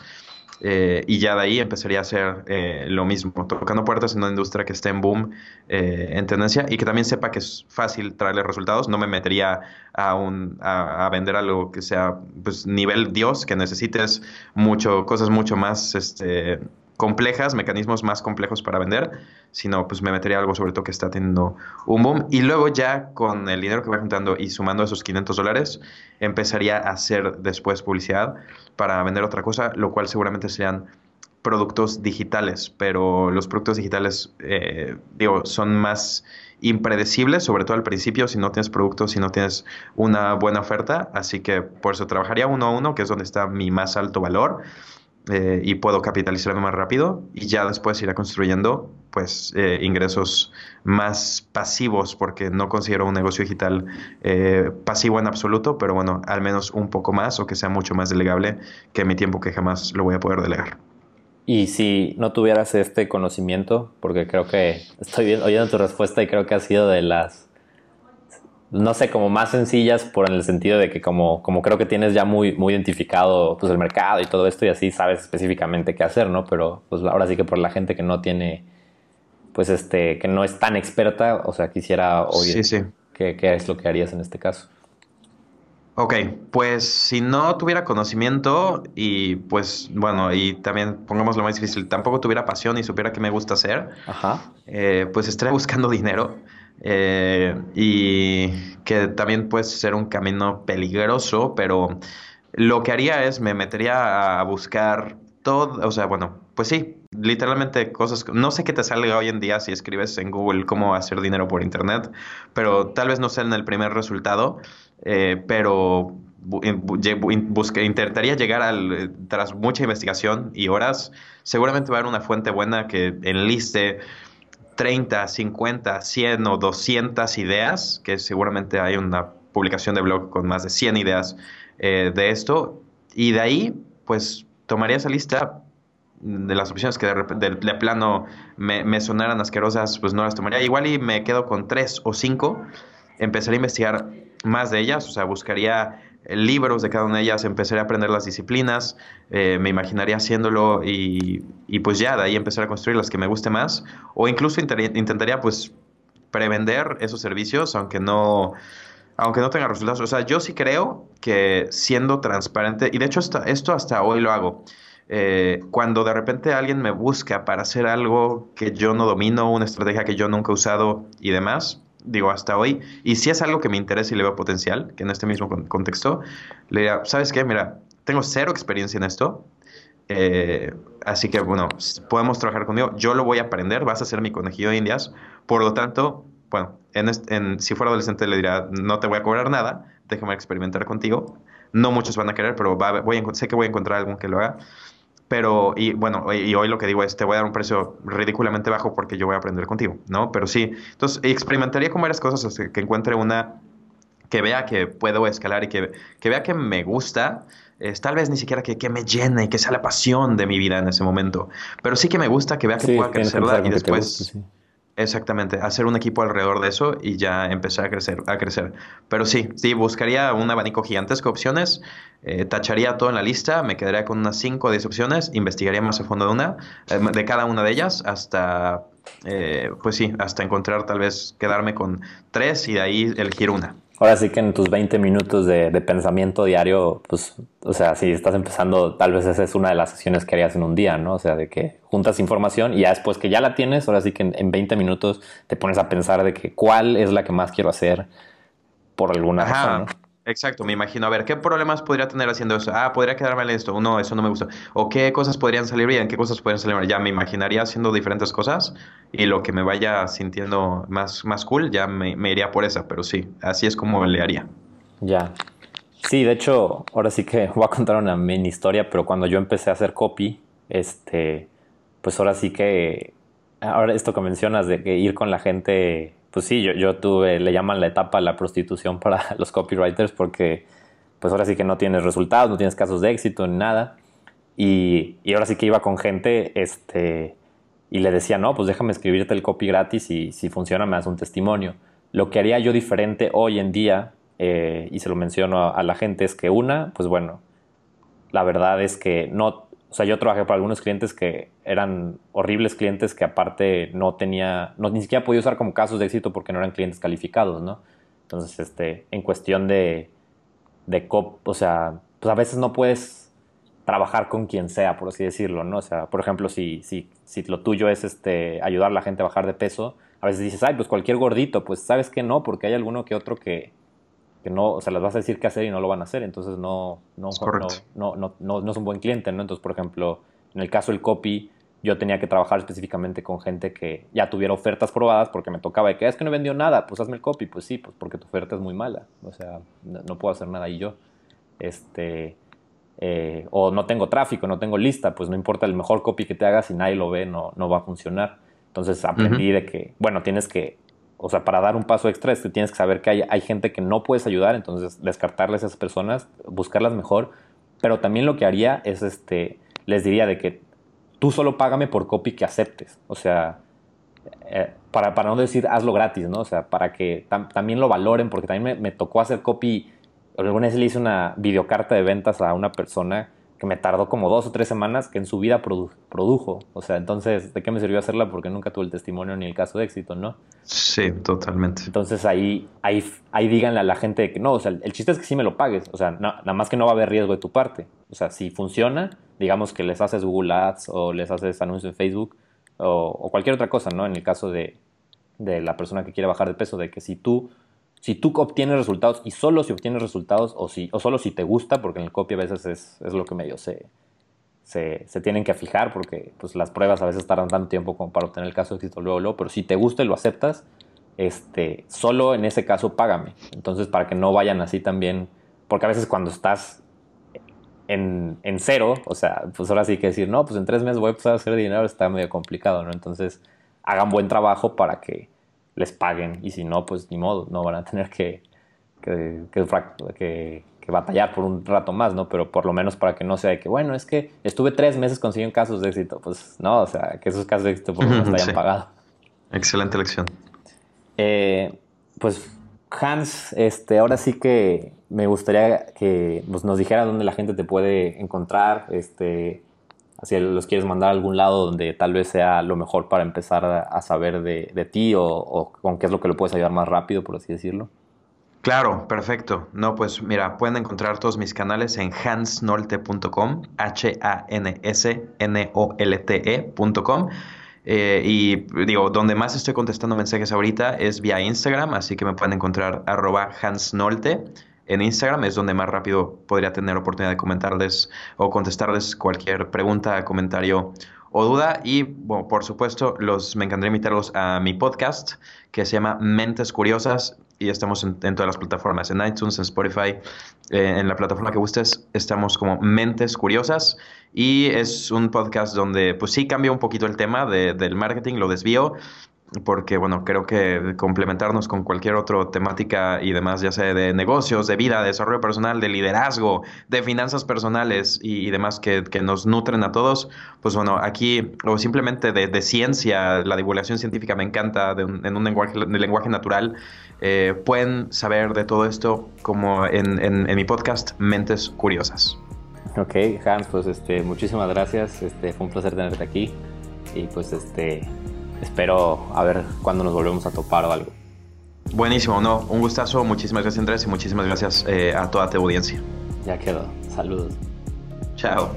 eh, y ya de ahí empezaría a hacer eh, lo mismo, tocando puertas en una industria que esté en boom, eh, en tendencia, y que también sepa que es fácil traerle resultados. No me metería a, un, a, vender algo que sea pues, nivel Dios, que necesites mucho, cosas mucho más este, complejas, mecanismos más complejos para vender, sino pues me metería algo sobre todo que está teniendo un boom. Y luego ya con el dinero que voy juntando y sumando esos 500 dólares, empezaría a hacer después publicidad para vender otra cosa, lo cual seguramente serían productos digitales, pero los productos digitales, eh, digo, son más impredecibles, sobre todo al principio, si no tienes productos, si no tienes una buena oferta, así que por eso trabajaría uno a uno, que es donde está mi más alto valor eh, y puedo capitalizarme más rápido y ya después irá construyendo pues eh, ingresos más pasivos porque no considero un negocio digital eh, pasivo en absoluto, pero bueno, al menos un poco más o que sea mucho más delegable que mi tiempo que jamás lo voy a poder delegar. Y si no tuvieras este conocimiento, porque creo que estoy oyendo tu respuesta y creo que ha sido de las no sé, como más sencillas por en el sentido de que como, como creo que tienes ya muy, muy identificado pues el mercado y todo esto y así sabes específicamente qué hacer, ¿no? Pero pues ahora sí que por la gente que no tiene, pues este, que no es tan experta, o sea, quisiera oír Qué, qué es lo que harías en este caso. Ok, pues si no tuviera conocimiento y pues bueno, y también pongamos lo más difícil, tampoco tuviera pasión y supiera qué me gusta hacer, eh, pues estaría buscando dinero. Eh, y que también puede ser un camino peligroso, pero lo que haría es me metería a buscar todo, o sea, bueno, pues sí, literalmente cosas, no sé qué te salga hoy en día si escribes en Google cómo hacer dinero por Internet, pero tal vez no sea en el primer resultado, eh, pero intentaría llegar al, tras mucha investigación y horas, seguramente va a haber una fuente buena que enliste 30, 50, 100 o 200 ideas, que seguramente hay una publicación de blog con más de 100 ideas eh, de esto, y de ahí, pues tomaría esa lista de las opciones que de, plano me, sonaran asquerosas, pues no las tomaría. Igual y me quedo con tres o cinco, empezaría a investigar más de ellas, o sea, buscaría libros de cada una de ellas, empezaré a aprender las disciplinas, eh, me imaginaría haciéndolo y, y, pues ya de ahí empezar a construir las que me guste más o incluso intentaría pues prevender esos servicios aunque no aunque no tenga resultados. O sea, yo sí creo que siendo transparente, y de hecho esto, hasta hoy lo hago, eh, cuando de repente alguien me busca para hacer algo que yo no domino, una estrategia que yo nunca he usado y demás, digo, hasta hoy, y si es algo que me interesa y le veo potencial, que en este mismo contexto, le diría, ¿sabes qué? Mira, tengo cero experiencia en esto, eh, así que, bueno, podemos trabajar conmigo, yo lo voy a aprender, vas a ser mi conejillo de indias, por lo tanto, bueno, en, si fuera adolescente le diría, no te voy a cobrar nada, déjame experimentar contigo, no muchos van a querer, pero voy sé que voy a encontrar algún que lo haga, pero, y bueno, y hoy lo que digo es, te voy a dar un precio ridículamente bajo porque yo voy a aprender contigo, ¿no? Pero sí, entonces experimentaría con varias cosas hasta que encuentre una que vea que puedo escalar y que, que vea que me gusta. Es, tal vez ni siquiera que, que, me llene y que sea la pasión de mi vida en ese momento, pero sí que me gusta que vea que pueda crecerla y después... Exactamente, hacer un equipo alrededor de eso y ya empezar a crecer, a crecer. Pero sí, sí, buscaría un abanico gigantesco de opciones, eh, tacharía todo en la lista, me quedaría con unas 5 o 10 opciones, investigaría más a fondo de una, eh, de cada una de ellas, hasta, eh, pues sí, hasta encontrar tal vez quedarme con tres y de ahí elegir una. Ahora sí que en tus 20 minutos de, pensamiento diario, pues, o sea, si estás empezando, tal vez esa es una de las sesiones que harías en un día, ¿no? O sea, de que juntas información y ya después que ya la tienes, ahora sí que en, 20 minutos te pones a pensar de que cuál es la que más quiero hacer por alguna razón. Exacto, me imagino. A ver, ¿qué problemas podría tener haciendo eso? Ah, podría quedarme en esto. No, eso no me gusta. O qué cosas podrían salir bien, qué cosas podrían salir mal. Ya me imaginaría haciendo diferentes cosas y lo que me vaya sintiendo más, más cool, ya me, iría por esa. Pero sí, así es como le haría. Ya. Sí, de hecho, ahora sí que voy a contar una mini historia, pero cuando yo empecé a hacer copy, este, pues ahora sí que, ahora esto que mencionas de que ir con la gente pues sí, yo, yo tuve, le llaman la etapa de la prostitución para los copywriters porque pues ahora sí que no tienes resultados, no tienes casos de éxito ni nada. Y, y, ahora sí que iba con gente este, y le decía, no, pues déjame escribirte el copy gratis y si funciona me das un testimonio. Lo que haría yo diferente hoy en día, eh, y se lo menciono a, a, la gente, es que una, pues bueno, la verdad es que no, o sea, yo trabajé para algunos clientes que eran horribles clientes que aparte no tenía, no, ni siquiera podía usar como casos de éxito porque no eran clientes calificados, ¿no? Entonces, este, en cuestión de, de cop, o sea, pues a veces no puedes trabajar con quien sea, por así decirlo, ¿no? O sea, por ejemplo, si, si, si lo tuyo es este, ayudar a la gente a bajar de peso, a veces dices, ay, pues cualquier gordito, pues sabes que no, porque hay alguno que otro que, que no, o sea, les vas a decir qué hacer y no lo van a hacer, entonces no, no, no, no, no, no, es un buen cliente, ¿no? Entonces, por ejemplo, en el caso del copy, yo tenía que trabajar específicamente con gente que ya tuviera ofertas probadas porque me tocaba de que es que no vendió nada, pues hazme el copy, pues sí, pues porque tu oferta es muy mala, o sea, no, puedo hacer nada y yo, este, eh, o no tengo tráfico, no tengo lista, pues no importa el mejor copy que te hagas, si nadie lo ve, no, no va a funcionar. Entonces aprendí de que, bueno, tienes que o sea, para dar un paso extra es que tienes que saber que hay, hay gente que no puedes ayudar, entonces descartarles a esas personas, buscarlas mejor, pero también lo que haría es, este, les diría de que tú solo págame por copy que aceptes, o sea, eh, para, para, no decir hazlo gratis, ¿no? O sea, para que también lo valoren, porque también me, me tocó hacer copy, alguna vez le hice una videocarta de ventas a una persona que me tardó como dos o tres semanas que en su vida produjo. O sea, entonces, ¿de qué me sirvió hacerla? Porque nunca tuve el testimonio ni el caso de éxito, ¿no? Sí, totalmente. Entonces ahí, ahí, ahí díganle a la gente que no, o sea, el chiste es que sí me lo pagues. O sea, nada más que no va a haber riesgo de tu parte. O sea, si funciona, digamos que les haces Google Ads o les haces anuncios en Facebook o, cualquier otra cosa, ¿no? En el caso de, de la persona que quiere bajar de peso, de que si tú si tú obtienes resultados y solo si obtienes resultados o, si, o solo si te gusta, porque en el copy a veces es, es lo que medio se, se, se, tienen que fijar, porque pues, las pruebas a veces tardan tanto tiempo como para obtener el caso de éxito luego, luego, pero si te gusta y lo aceptas, este, solo en ese caso págame. Entonces, para que no vayan así también, porque a veces cuando estás en, en cero, o sea, pues ahora sí que decir, no, pues en tres meses voy a empezar a hacer dinero, está medio complicado, ¿no? Entonces, hagan buen trabajo para que les paguen y si no, pues ni modo, no van a tener que, que, que, batallar por un rato más, ¿no? Pero por lo menos para que no sea de que, bueno, es que estuve tres meses consiguiendo casos de éxito, pues no, o sea, que esos casos de éxito por lo menos te hayan pagado. Excelente lección. Eh, pues Hans, este, ahora sí que me gustaría que pues, nos dijera dónde la gente te puede encontrar, este, si los quieres mandar a algún lado donde tal vez sea lo mejor para empezar a, saber de, ti o, con qué es lo que le puedes ayudar más rápido, por así decirlo. Claro, perfecto. No, pues mira, pueden encontrar todos mis canales en hansnolte.com, H-A-N-S-N-O-L-T-E.com. Eh, y digo, donde más estoy contestando mensajes ahorita es vía Instagram, así que me pueden encontrar arroba hansnolte en Instagram es donde más rápido podría tener oportunidad de comentarles o contestarles cualquier pregunta, comentario o duda. Y por supuesto, los, me encantaría invitarlos a mi podcast que se llama Mentes Curiosas y estamos en, todas las plataformas, en iTunes, en Spotify, eh, en la plataforma que gustes, estamos como Mentes Curiosas y es un podcast donde pues sí cambia un poquito el tema del marketing, lo desvío, porque bueno, creo que complementarnos con cualquier otra temática y demás, ya sea de negocios, de vida, de desarrollo personal, de liderazgo, de finanzas personales y, demás que, nos nutren a todos, pues bueno, aquí, o simplemente de, ciencia, la divulgación científica me encanta en un lenguaje, lenguaje natural, eh, pueden saber de todo esto como en, en, mi podcast Mentes Curiosas. Ok, Hans, pues este, muchísimas gracias, este, fue un placer tenerte aquí y pues este espero a ver cuándo nos volvemos a topar o algo. Buenísimo, no, un gustazo, muchísimas gracias Andrés y muchísimas gracias eh, a toda tu audiencia. Ya quedó, saludos. Chao.